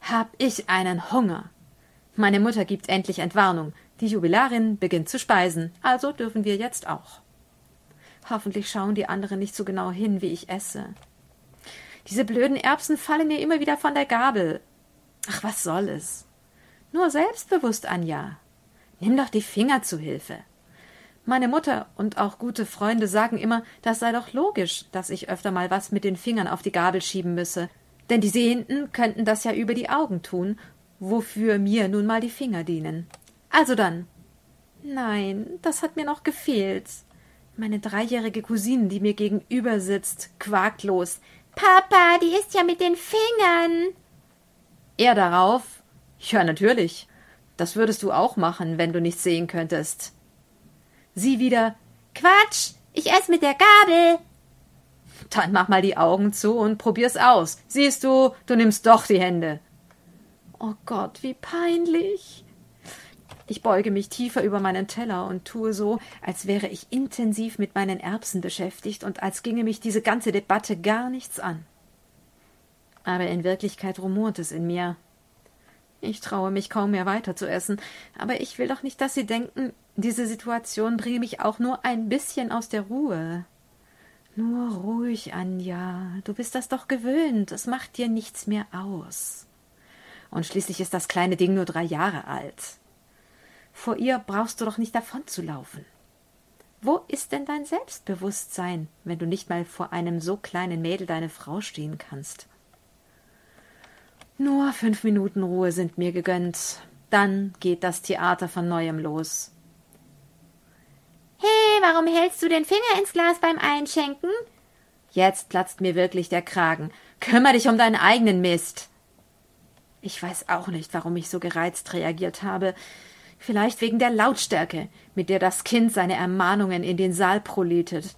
Hab ich einen Hunger. Meine Mutter gibt endlich Entwarnung. Die Jubilarin beginnt zu speisen, also dürfen wir jetzt auch. Hoffentlich schauen die anderen nicht so genau hin, wie ich esse. Diese blöden Erbsen fallen mir immer wieder von der Gabel. Ach, was soll es? Nur selbstbewusst, Anja. Nimm doch die Finger zu Hilfe. Meine Mutter und auch gute Freunde sagen immer, das sei doch logisch, dass ich öfter mal was mit den Fingern auf die Gabel schieben müsse. Denn die Sehenden könnten das ja über die Augen tun, wofür mir nun mal die Finger dienen. Also dann. Nein, das hat mir noch gefehlt. Meine dreijährige Cousine, die mir gegenüber sitzt, quakt los. Papa, die ist ja mit den Fingern. Er darauf. Ja, natürlich. Das würdest du auch machen, wenn du nichts sehen könntest. Sie wieder. Quatsch, ich ess mit der Gabel. Dann mach mal die Augen zu und probier's aus. Siehst du, du nimmst doch die Hände. Oh Gott, wie peinlich. Ich beuge mich tiefer über meinen Teller und tue so, als wäre ich intensiv mit meinen Erbsen beschäftigt und als ginge mich diese ganze Debatte gar nichts an. Aber in Wirklichkeit rumort es in mir. Ich traue mich kaum mehr weiter zu essen, aber ich will doch nicht, dass Sie denken, diese Situation bringe mich auch nur ein bisschen aus der Ruhe. Nur ruhig, Anja, du bist das doch gewöhnt, es macht dir nichts mehr aus. Und schließlich ist das kleine Ding nur drei Jahre alt. Vor ihr brauchst du doch nicht davonzulaufen. Wo ist denn dein Selbstbewusstsein, wenn du nicht mal vor einem so kleinen Mädel deine Frau stehen kannst? Nur fünf Minuten Ruhe sind mir gegönnt. Dann geht das Theater von neuem los. Hey, warum hältst du den Finger ins Glas beim Einschenken? Jetzt platzt mir wirklich der Kragen. Kümmer dich um deinen eigenen Mist. Ich weiß auch nicht, warum ich so gereizt reagiert habe. Vielleicht wegen der Lautstärke, mit der das Kind seine Ermahnungen in den Saal proletet.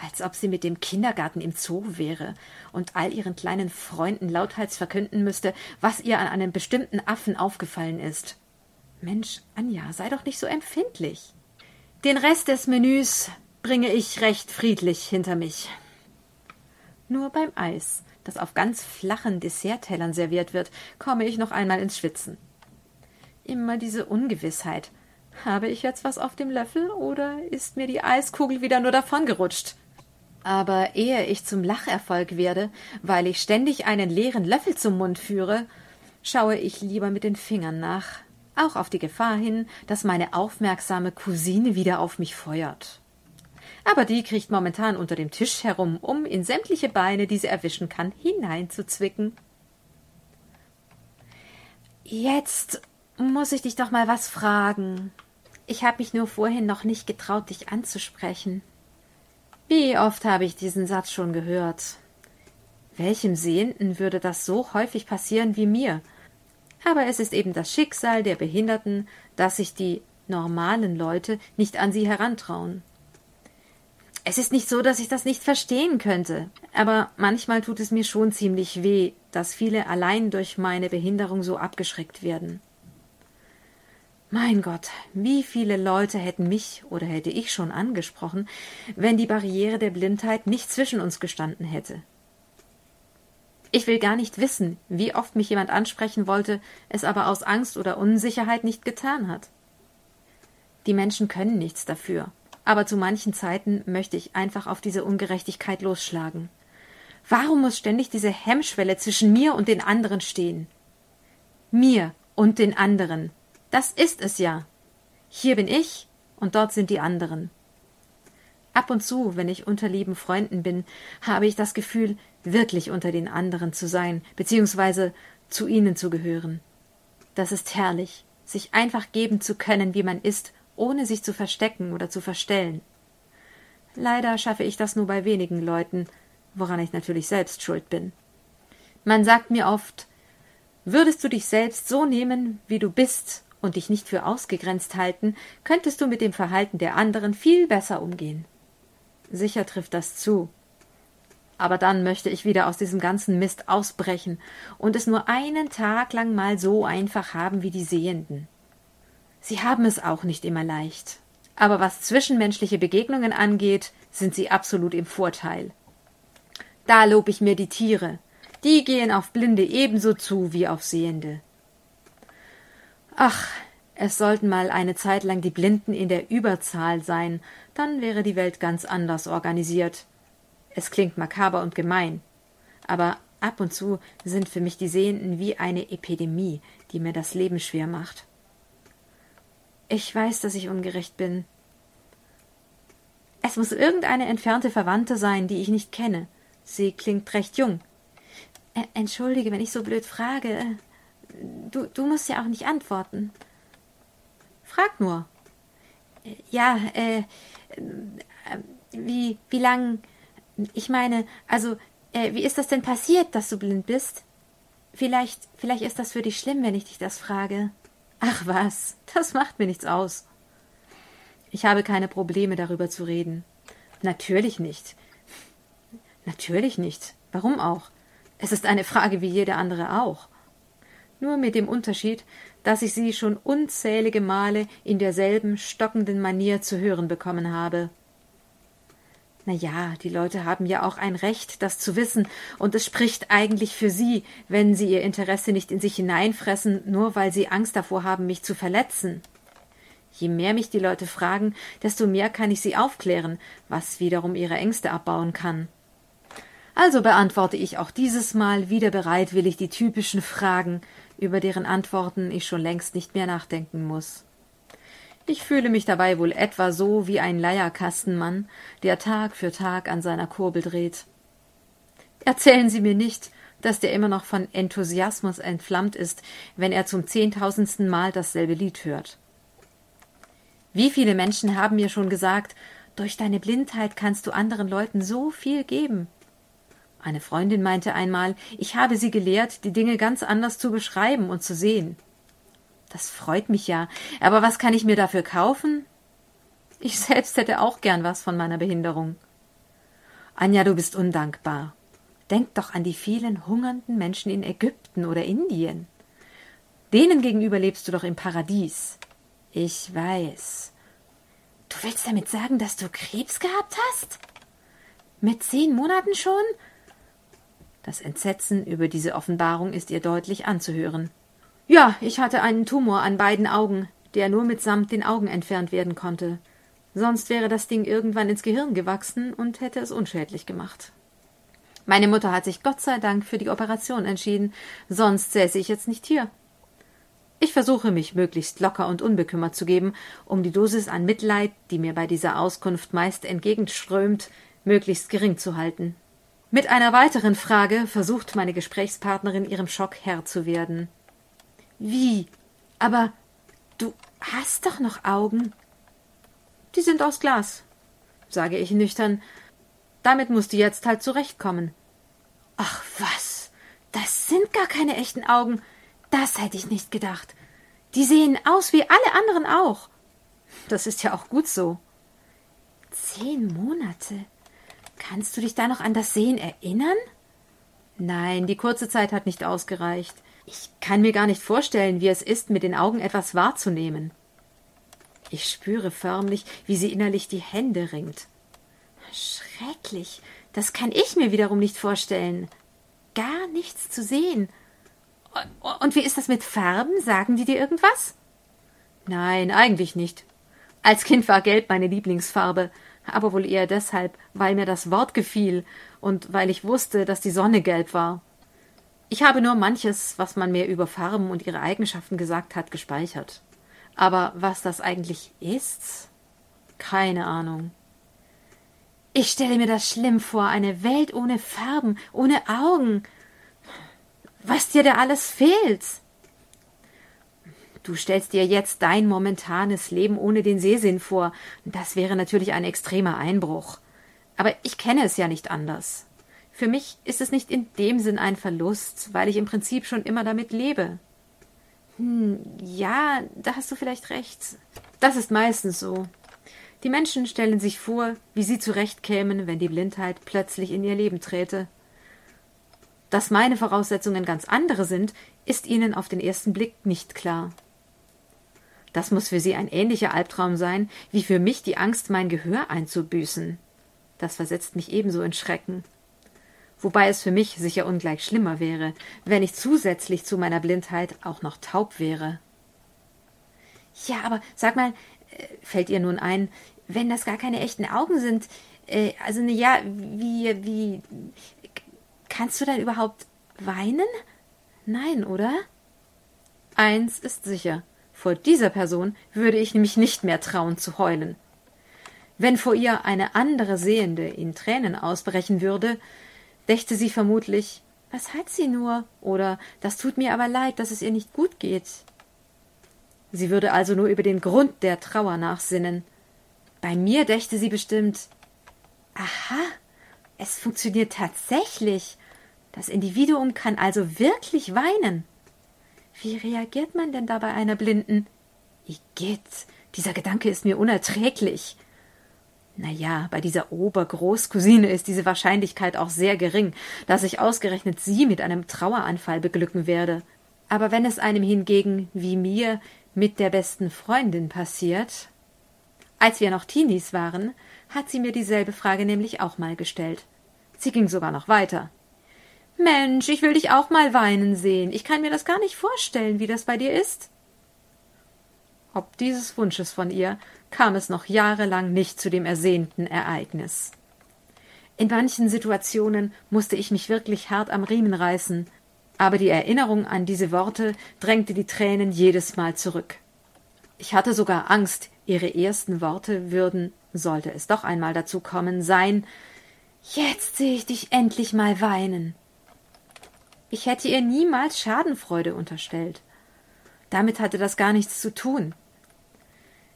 Als ob sie mit dem Kindergarten im Zoo wäre und all ihren kleinen Freunden lauthals verkünden müsste, was ihr an einem bestimmten Affen aufgefallen ist. Mensch, Anja, sei doch nicht so empfindlich. Den Rest des Menüs bringe ich recht friedlich hinter mich. Nur beim Eis, das auf ganz flachen Desserttellern serviert wird, komme ich noch einmal ins Schwitzen. Immer diese Ungewissheit. Habe ich jetzt was auf dem Löffel oder ist mir die Eiskugel wieder nur davongerutscht? Aber ehe ich zum Lacherfolg werde, weil ich ständig einen leeren Löffel zum Mund führe, schaue ich lieber mit den Fingern nach, auch auf die Gefahr hin, dass meine aufmerksame Cousine wieder auf mich feuert. Aber die kriecht momentan unter dem Tisch herum, um in sämtliche Beine, die sie erwischen kann, hineinzuzwicken. Jetzt muss ich dich doch mal was fragen. Ich habe mich nur vorhin noch nicht getraut, dich anzusprechen. Wie oft habe ich diesen Satz schon gehört? Welchem Sehenden würde das so häufig passieren wie mir? Aber es ist eben das Schicksal der Behinderten, dass sich die normalen Leute nicht an sie herantrauen. Es ist nicht so, dass ich das nicht verstehen könnte, aber manchmal tut es mir schon ziemlich weh, dass viele allein durch meine Behinderung so abgeschreckt werden. Mein Gott, wie viele Leute hätten mich oder hätte ich schon angesprochen, wenn die Barriere der Blindheit nicht zwischen uns gestanden hätte. Ich will gar nicht wissen, wie oft mich jemand ansprechen wollte, es aber aus Angst oder Unsicherheit nicht getan hat. Die Menschen können nichts dafür, aber zu manchen Zeiten möchte ich einfach auf diese Ungerechtigkeit losschlagen. Warum muss ständig diese Hemmschwelle zwischen mir und den anderen stehen? Mir und den anderen. Das ist es ja. Hier bin ich und dort sind die anderen. Ab und zu, wenn ich unter lieben Freunden bin, habe ich das Gefühl, wirklich unter den anderen zu sein, beziehungsweise zu ihnen zu gehören. Das ist herrlich, sich einfach geben zu können, wie man ist, ohne sich zu verstecken oder zu verstellen. Leider schaffe ich das nur bei wenigen Leuten, woran ich natürlich selbst schuld bin. Man sagt mir oft, würdest du dich selbst so nehmen, wie du bist, und dich nicht für ausgegrenzt halten, könntest du mit dem Verhalten der anderen viel besser umgehen. Sicher trifft das zu. Aber dann möchte ich wieder aus diesem ganzen Mist ausbrechen und es nur einen Tag lang mal so einfach haben wie die Sehenden. Sie haben es auch nicht immer leicht. Aber was zwischenmenschliche Begegnungen angeht, sind sie absolut im Vorteil. Da lob ich mir die Tiere. Die gehen auf Blinde ebenso zu wie auf Sehende. Ach, es sollten mal eine Zeit lang die Blinden in der Überzahl sein, dann wäre die Welt ganz anders organisiert. Es klingt makaber und gemein, aber ab und zu sind für mich die Sehenden wie eine Epidemie, die mir das Leben schwer macht. Ich weiß, dass ich ungerecht bin. Es muss irgendeine entfernte Verwandte sein, die ich nicht kenne. Sie klingt recht jung. Entschuldige, wenn ich so blöd frage. Du, du musst ja auch nicht antworten. Frag nur. Ja, äh, äh wie, wie lang, ich meine, also, äh, wie ist das denn passiert, dass du blind bist? Vielleicht, vielleicht ist das für dich schlimm, wenn ich dich das frage. Ach was, das macht mir nichts aus. Ich habe keine Probleme darüber zu reden. Natürlich nicht. Natürlich nicht. Warum auch? Es ist eine Frage wie jede andere auch nur mit dem Unterschied, dass ich sie schon unzählige Male in derselben stockenden Manier zu hören bekommen habe. Na ja, die Leute haben ja auch ein Recht, das zu wissen, und es spricht eigentlich für sie, wenn sie ihr Interesse nicht in sich hineinfressen, nur weil sie Angst davor haben, mich zu verletzen. Je mehr mich die Leute fragen, desto mehr kann ich sie aufklären, was wiederum ihre Ängste abbauen kann. Also beantworte ich auch dieses Mal wieder bereitwillig die typischen Fragen, über deren Antworten ich schon längst nicht mehr nachdenken muss. Ich fühle mich dabei wohl etwa so wie ein Leierkastenmann, der Tag für Tag an seiner Kurbel dreht. Erzählen Sie mir nicht, dass der immer noch von Enthusiasmus entflammt ist, wenn er zum zehntausendsten Mal dasselbe Lied hört. Wie viele Menschen haben mir schon gesagt, durch deine Blindheit kannst du anderen Leuten so viel geben. Eine Freundin meinte einmal, ich habe sie gelehrt, die Dinge ganz anders zu beschreiben und zu sehen. Das freut mich ja. Aber was kann ich mir dafür kaufen? Ich *laughs* selbst hätte auch gern was von meiner Behinderung. Anja, du bist undankbar. Denk doch an die vielen hungernden Menschen in Ägypten oder Indien. Denen gegenüber lebst du doch im Paradies. Ich weiß. Du willst damit sagen, dass du Krebs gehabt hast? Mit zehn Monaten schon? Das Entsetzen über diese Offenbarung ist ihr deutlich anzuhören. Ja, ich hatte einen Tumor an beiden Augen, der nur mitsamt den Augen entfernt werden konnte. Sonst wäre das Ding irgendwann ins Gehirn gewachsen und hätte es unschädlich gemacht. Meine Mutter hat sich Gott sei Dank für die Operation entschieden, sonst säße ich jetzt nicht hier. Ich versuche mich möglichst locker und unbekümmert zu geben, um die Dosis an Mitleid, die mir bei dieser Auskunft meist entgegenströmt, möglichst gering zu halten. Mit einer weiteren Frage versucht meine Gesprächspartnerin ihrem Schock Herr zu werden. Wie? Aber du hast doch noch Augen. Die sind aus Glas, sage ich nüchtern. Damit musst du jetzt halt zurechtkommen. Ach was, das sind gar keine echten Augen. Das hätte ich nicht gedacht. Die sehen aus wie alle anderen auch. Das ist ja auch gut so. Zehn Monate. Kannst du dich da noch an das Sehen erinnern? Nein, die kurze Zeit hat nicht ausgereicht. Ich kann mir gar nicht vorstellen, wie es ist, mit den Augen etwas wahrzunehmen. Ich spüre förmlich, wie sie innerlich die Hände ringt. Schrecklich. Das kann ich mir wiederum nicht vorstellen. Gar nichts zu sehen. Und wie ist das mit Farben? Sagen die dir irgendwas? Nein, eigentlich nicht. Als Kind war Gelb meine Lieblingsfarbe, aber wohl eher deshalb, weil mir das Wort gefiel und weil ich wusste, dass die Sonne gelb war. Ich habe nur manches, was man mir über Farben und ihre Eigenschaften gesagt hat, gespeichert. Aber was das eigentlich ist? Keine Ahnung. Ich stelle mir das schlimm vor, eine Welt ohne Farben, ohne Augen. Was dir da alles fehlt. Du stellst dir jetzt dein momentanes Leben ohne den Sehsinn vor. Das wäre natürlich ein extremer Einbruch. Aber ich kenne es ja nicht anders. Für mich ist es nicht in dem Sinn ein Verlust, weil ich im Prinzip schon immer damit lebe. Hm, ja, da hast du vielleicht recht. Das ist meistens so. Die Menschen stellen sich vor, wie sie zurechtkämen, wenn die Blindheit plötzlich in ihr Leben träte. Dass meine Voraussetzungen ganz andere sind, ist ihnen auf den ersten Blick nicht klar. Das muss für sie ein ähnlicher Albtraum sein, wie für mich die Angst, mein Gehör einzubüßen. Das versetzt mich ebenso in Schrecken wobei es für mich sicher ungleich schlimmer wäre, wenn ich zusätzlich zu meiner Blindheit auch noch taub wäre. Ja, aber sag mal, äh, fällt ihr nun ein, wenn das gar keine echten Augen sind, äh, also ne, ja, wie, wie, kannst du dann überhaupt weinen? Nein, oder? Eins ist sicher, vor dieser Person würde ich mich nicht mehr trauen zu heulen. Wenn vor ihr eine andere Sehende in Tränen ausbrechen würde, dächte sie vermutlich, was hat sie nur? Oder das tut mir aber leid, dass es ihr nicht gut geht. Sie würde also nur über den Grund der Trauer nachsinnen. Bei mir dächte sie bestimmt Aha, es funktioniert tatsächlich. Das Individuum kann also wirklich weinen. Wie reagiert man denn da bei einer Blinden? Igitt, dieser Gedanke ist mir unerträglich. Naja, bei dieser Obergroßcousine ist diese Wahrscheinlichkeit auch sehr gering, dass ich ausgerechnet sie mit einem Traueranfall beglücken werde. Aber wenn es einem hingegen, wie mir, mit der besten Freundin passiert. Als wir noch Teenies waren, hat sie mir dieselbe Frage nämlich auch mal gestellt. Sie ging sogar noch weiter. Mensch, ich will dich auch mal weinen sehen. Ich kann mir das gar nicht vorstellen, wie das bei dir ist. Ob dieses Wunsches von ihr kam es noch jahrelang nicht zu dem ersehnten Ereignis. In manchen Situationen musste ich mich wirklich hart am Riemen reißen, aber die Erinnerung an diese Worte drängte die Tränen jedes Mal zurück. Ich hatte sogar Angst, ihre ersten Worte würden, sollte es doch einmal dazu kommen, sein Jetzt sehe ich dich endlich mal weinen. Ich hätte ihr niemals Schadenfreude unterstellt. Damit hatte das gar nichts zu tun.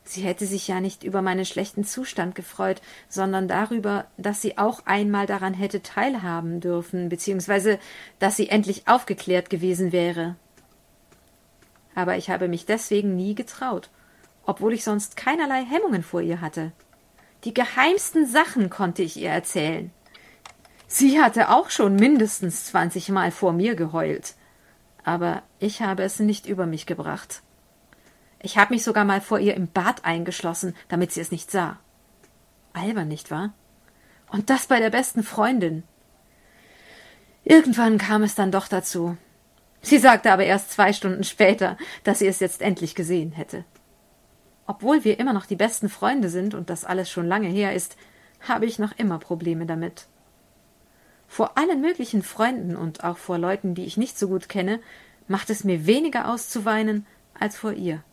Sie hätte sich ja nicht über meinen schlechten Zustand gefreut, sondern darüber, dass sie auch einmal daran hätte teilhaben dürfen, beziehungsweise dass sie endlich aufgeklärt gewesen wäre. aber ich habe mich deswegen nie getraut, obwohl ich sonst keinerlei Hemmungen vor ihr hatte. Die geheimsten Sachen konnte ich ihr erzählen. Sie hatte auch schon mindestens zwanzigmal vor mir geheult, aber ich habe es nicht über mich gebracht. Ich habe mich sogar mal vor ihr im Bad eingeschlossen, damit sie es nicht sah. Albern, nicht wahr? Und das bei der besten Freundin. Irgendwann kam es dann doch dazu. Sie sagte aber erst zwei Stunden später, dass sie es jetzt endlich gesehen hätte. Obwohl wir immer noch die besten Freunde sind und das alles schon lange her ist, habe ich noch immer Probleme damit. Vor allen möglichen Freunden und auch vor Leuten, die ich nicht so gut kenne, macht es mir weniger aus zu weinen als vor ihr.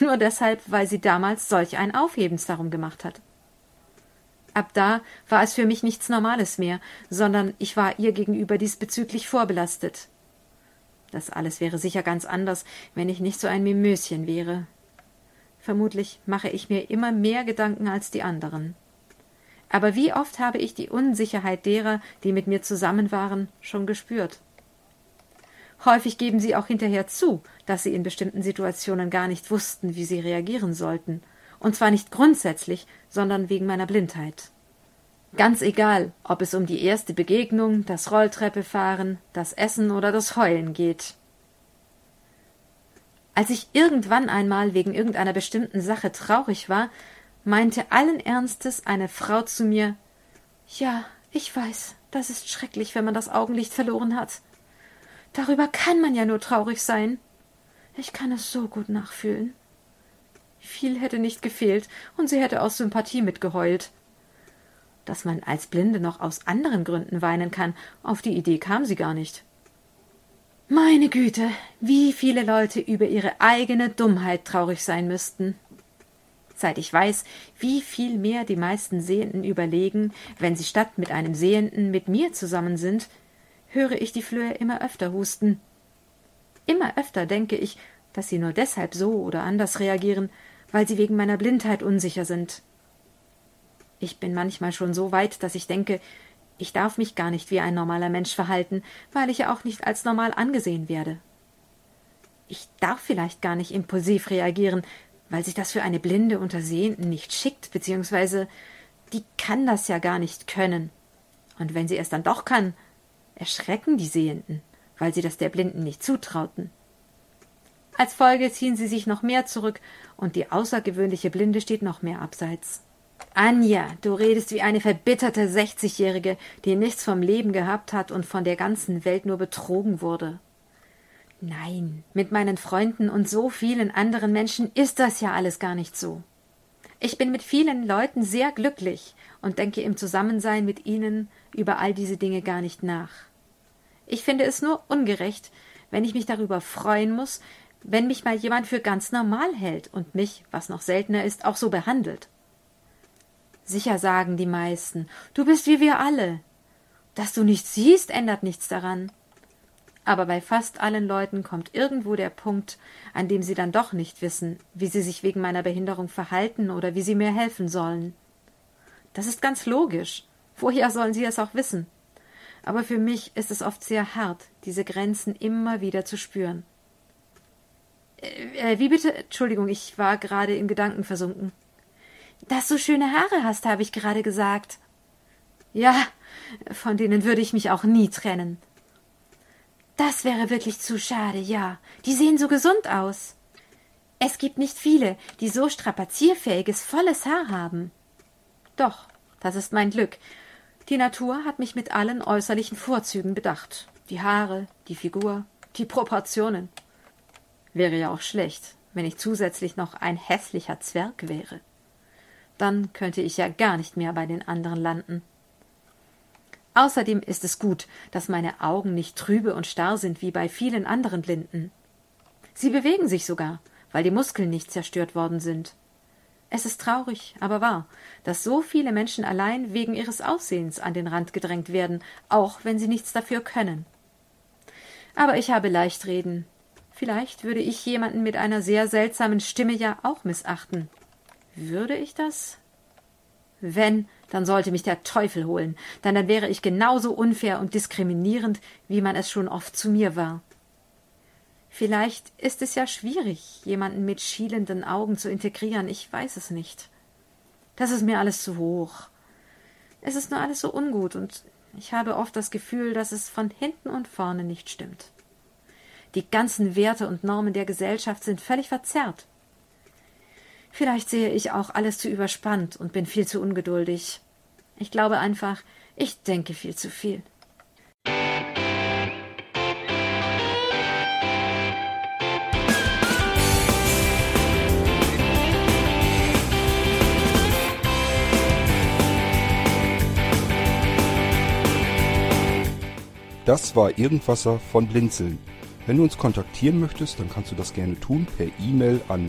Nur deshalb, weil sie damals solch ein Aufhebens darum gemacht hat. Ab da war es für mich nichts Normales mehr, sondern ich war ihr gegenüber diesbezüglich vorbelastet. Das alles wäre sicher ganz anders, wenn ich nicht so ein Mimöschen wäre. Vermutlich mache ich mir immer mehr Gedanken als die anderen. Aber wie oft habe ich die Unsicherheit derer, die mit mir zusammen waren, schon gespürt. Häufig geben sie auch hinterher zu, dass sie in bestimmten Situationen gar nicht wussten, wie sie reagieren sollten, und zwar nicht grundsätzlich, sondern wegen meiner Blindheit. Ganz egal, ob es um die erste Begegnung, das Rolltreppefahren, das Essen oder das Heulen geht. Als ich irgendwann einmal wegen irgendeiner bestimmten Sache traurig war, meinte allen Ernstes eine Frau zu mir Ja, ich weiß, das ist schrecklich, wenn man das Augenlicht verloren hat. Darüber kann man ja nur traurig sein. Ich kann es so gut nachfühlen. Viel hätte nicht gefehlt, und sie hätte aus Sympathie mitgeheult. Dass man als Blinde noch aus anderen Gründen weinen kann, auf die Idee kam sie gar nicht. Meine Güte, wie viele Leute über ihre eigene Dummheit traurig sein müssten. Ich weiß, wie viel mehr die meisten Sehenden überlegen, wenn sie statt mit einem Sehenden mit mir zusammen sind, höre ich die Flöhe immer öfter husten. Immer öfter denke ich, dass sie nur deshalb so oder anders reagieren, weil sie wegen meiner Blindheit unsicher sind. Ich bin manchmal schon so weit, dass ich denke, ich darf mich gar nicht wie ein normaler Mensch verhalten, weil ich ja auch nicht als normal angesehen werde. Ich darf vielleicht gar nicht impulsiv reagieren, weil sich das für eine Blinde unter Sehenden nicht schickt, beziehungsweise die kann das ja gar nicht können. Und wenn sie es dann doch kann, erschrecken die Sehenden, weil sie das der Blinden nicht zutrauten. Als Folge ziehen sie sich noch mehr zurück und die außergewöhnliche Blinde steht noch mehr abseits. Anja, du redest wie eine verbitterte Sechzigjährige, die nichts vom Leben gehabt hat und von der ganzen Welt nur betrogen wurde. Nein, mit meinen Freunden und so vielen anderen Menschen ist das ja alles gar nicht so. Ich bin mit vielen Leuten sehr glücklich und denke im Zusammensein mit ihnen über all diese Dinge gar nicht nach. Ich finde es nur ungerecht, wenn ich mich darüber freuen muss, wenn mich mal jemand für ganz normal hält und mich, was noch seltener ist, auch so behandelt. Sicher sagen die meisten, du bist wie wir alle. Dass du nichts siehst, ändert nichts daran. Aber bei fast allen Leuten kommt irgendwo der Punkt, an dem sie dann doch nicht wissen, wie sie sich wegen meiner Behinderung verhalten oder wie sie mir helfen sollen. Das ist ganz logisch. Woher sollen sie es auch wissen? aber für mich ist es oft sehr hart, diese Grenzen immer wieder zu spüren. Äh, äh, wie bitte? Entschuldigung, ich war gerade in Gedanken versunken. Dass du schöne Haare hast, habe ich gerade gesagt. Ja, von denen würde ich mich auch nie trennen. Das wäre wirklich zu schade, ja. Die sehen so gesund aus. Es gibt nicht viele, die so strapazierfähiges, volles Haar haben. Doch, das ist mein Glück, die Natur hat mich mit allen äußerlichen Vorzügen bedacht. Die Haare, die Figur, die Proportionen. Wäre ja auch schlecht, wenn ich zusätzlich noch ein hässlicher Zwerg wäre. Dann könnte ich ja gar nicht mehr bei den anderen landen. Außerdem ist es gut, dass meine Augen nicht trübe und starr sind wie bei vielen anderen Blinden. Sie bewegen sich sogar, weil die Muskeln nicht zerstört worden sind. Es ist traurig, aber wahr, dass so viele Menschen allein wegen ihres Aussehens an den Rand gedrängt werden, auch wenn sie nichts dafür können. Aber ich habe leicht reden. Vielleicht würde ich jemanden mit einer sehr seltsamen Stimme ja auch missachten. Würde ich das? Wenn, dann sollte mich der Teufel holen, denn dann wäre ich genauso unfair und diskriminierend, wie man es schon oft zu mir war. Vielleicht ist es ja schwierig, jemanden mit schielenden Augen zu integrieren, ich weiß es nicht. Das ist mir alles zu hoch. Es ist nur alles so ungut und ich habe oft das Gefühl, dass es von hinten und vorne nicht stimmt. Die ganzen Werte und Normen der Gesellschaft sind völlig verzerrt. Vielleicht sehe ich auch alles zu überspannt und bin viel zu ungeduldig. Ich glaube einfach, ich denke viel zu viel. Das war Irgendwasser von Blinzeln. Wenn du uns kontaktieren möchtest, dann kannst du das gerne tun per E-Mail an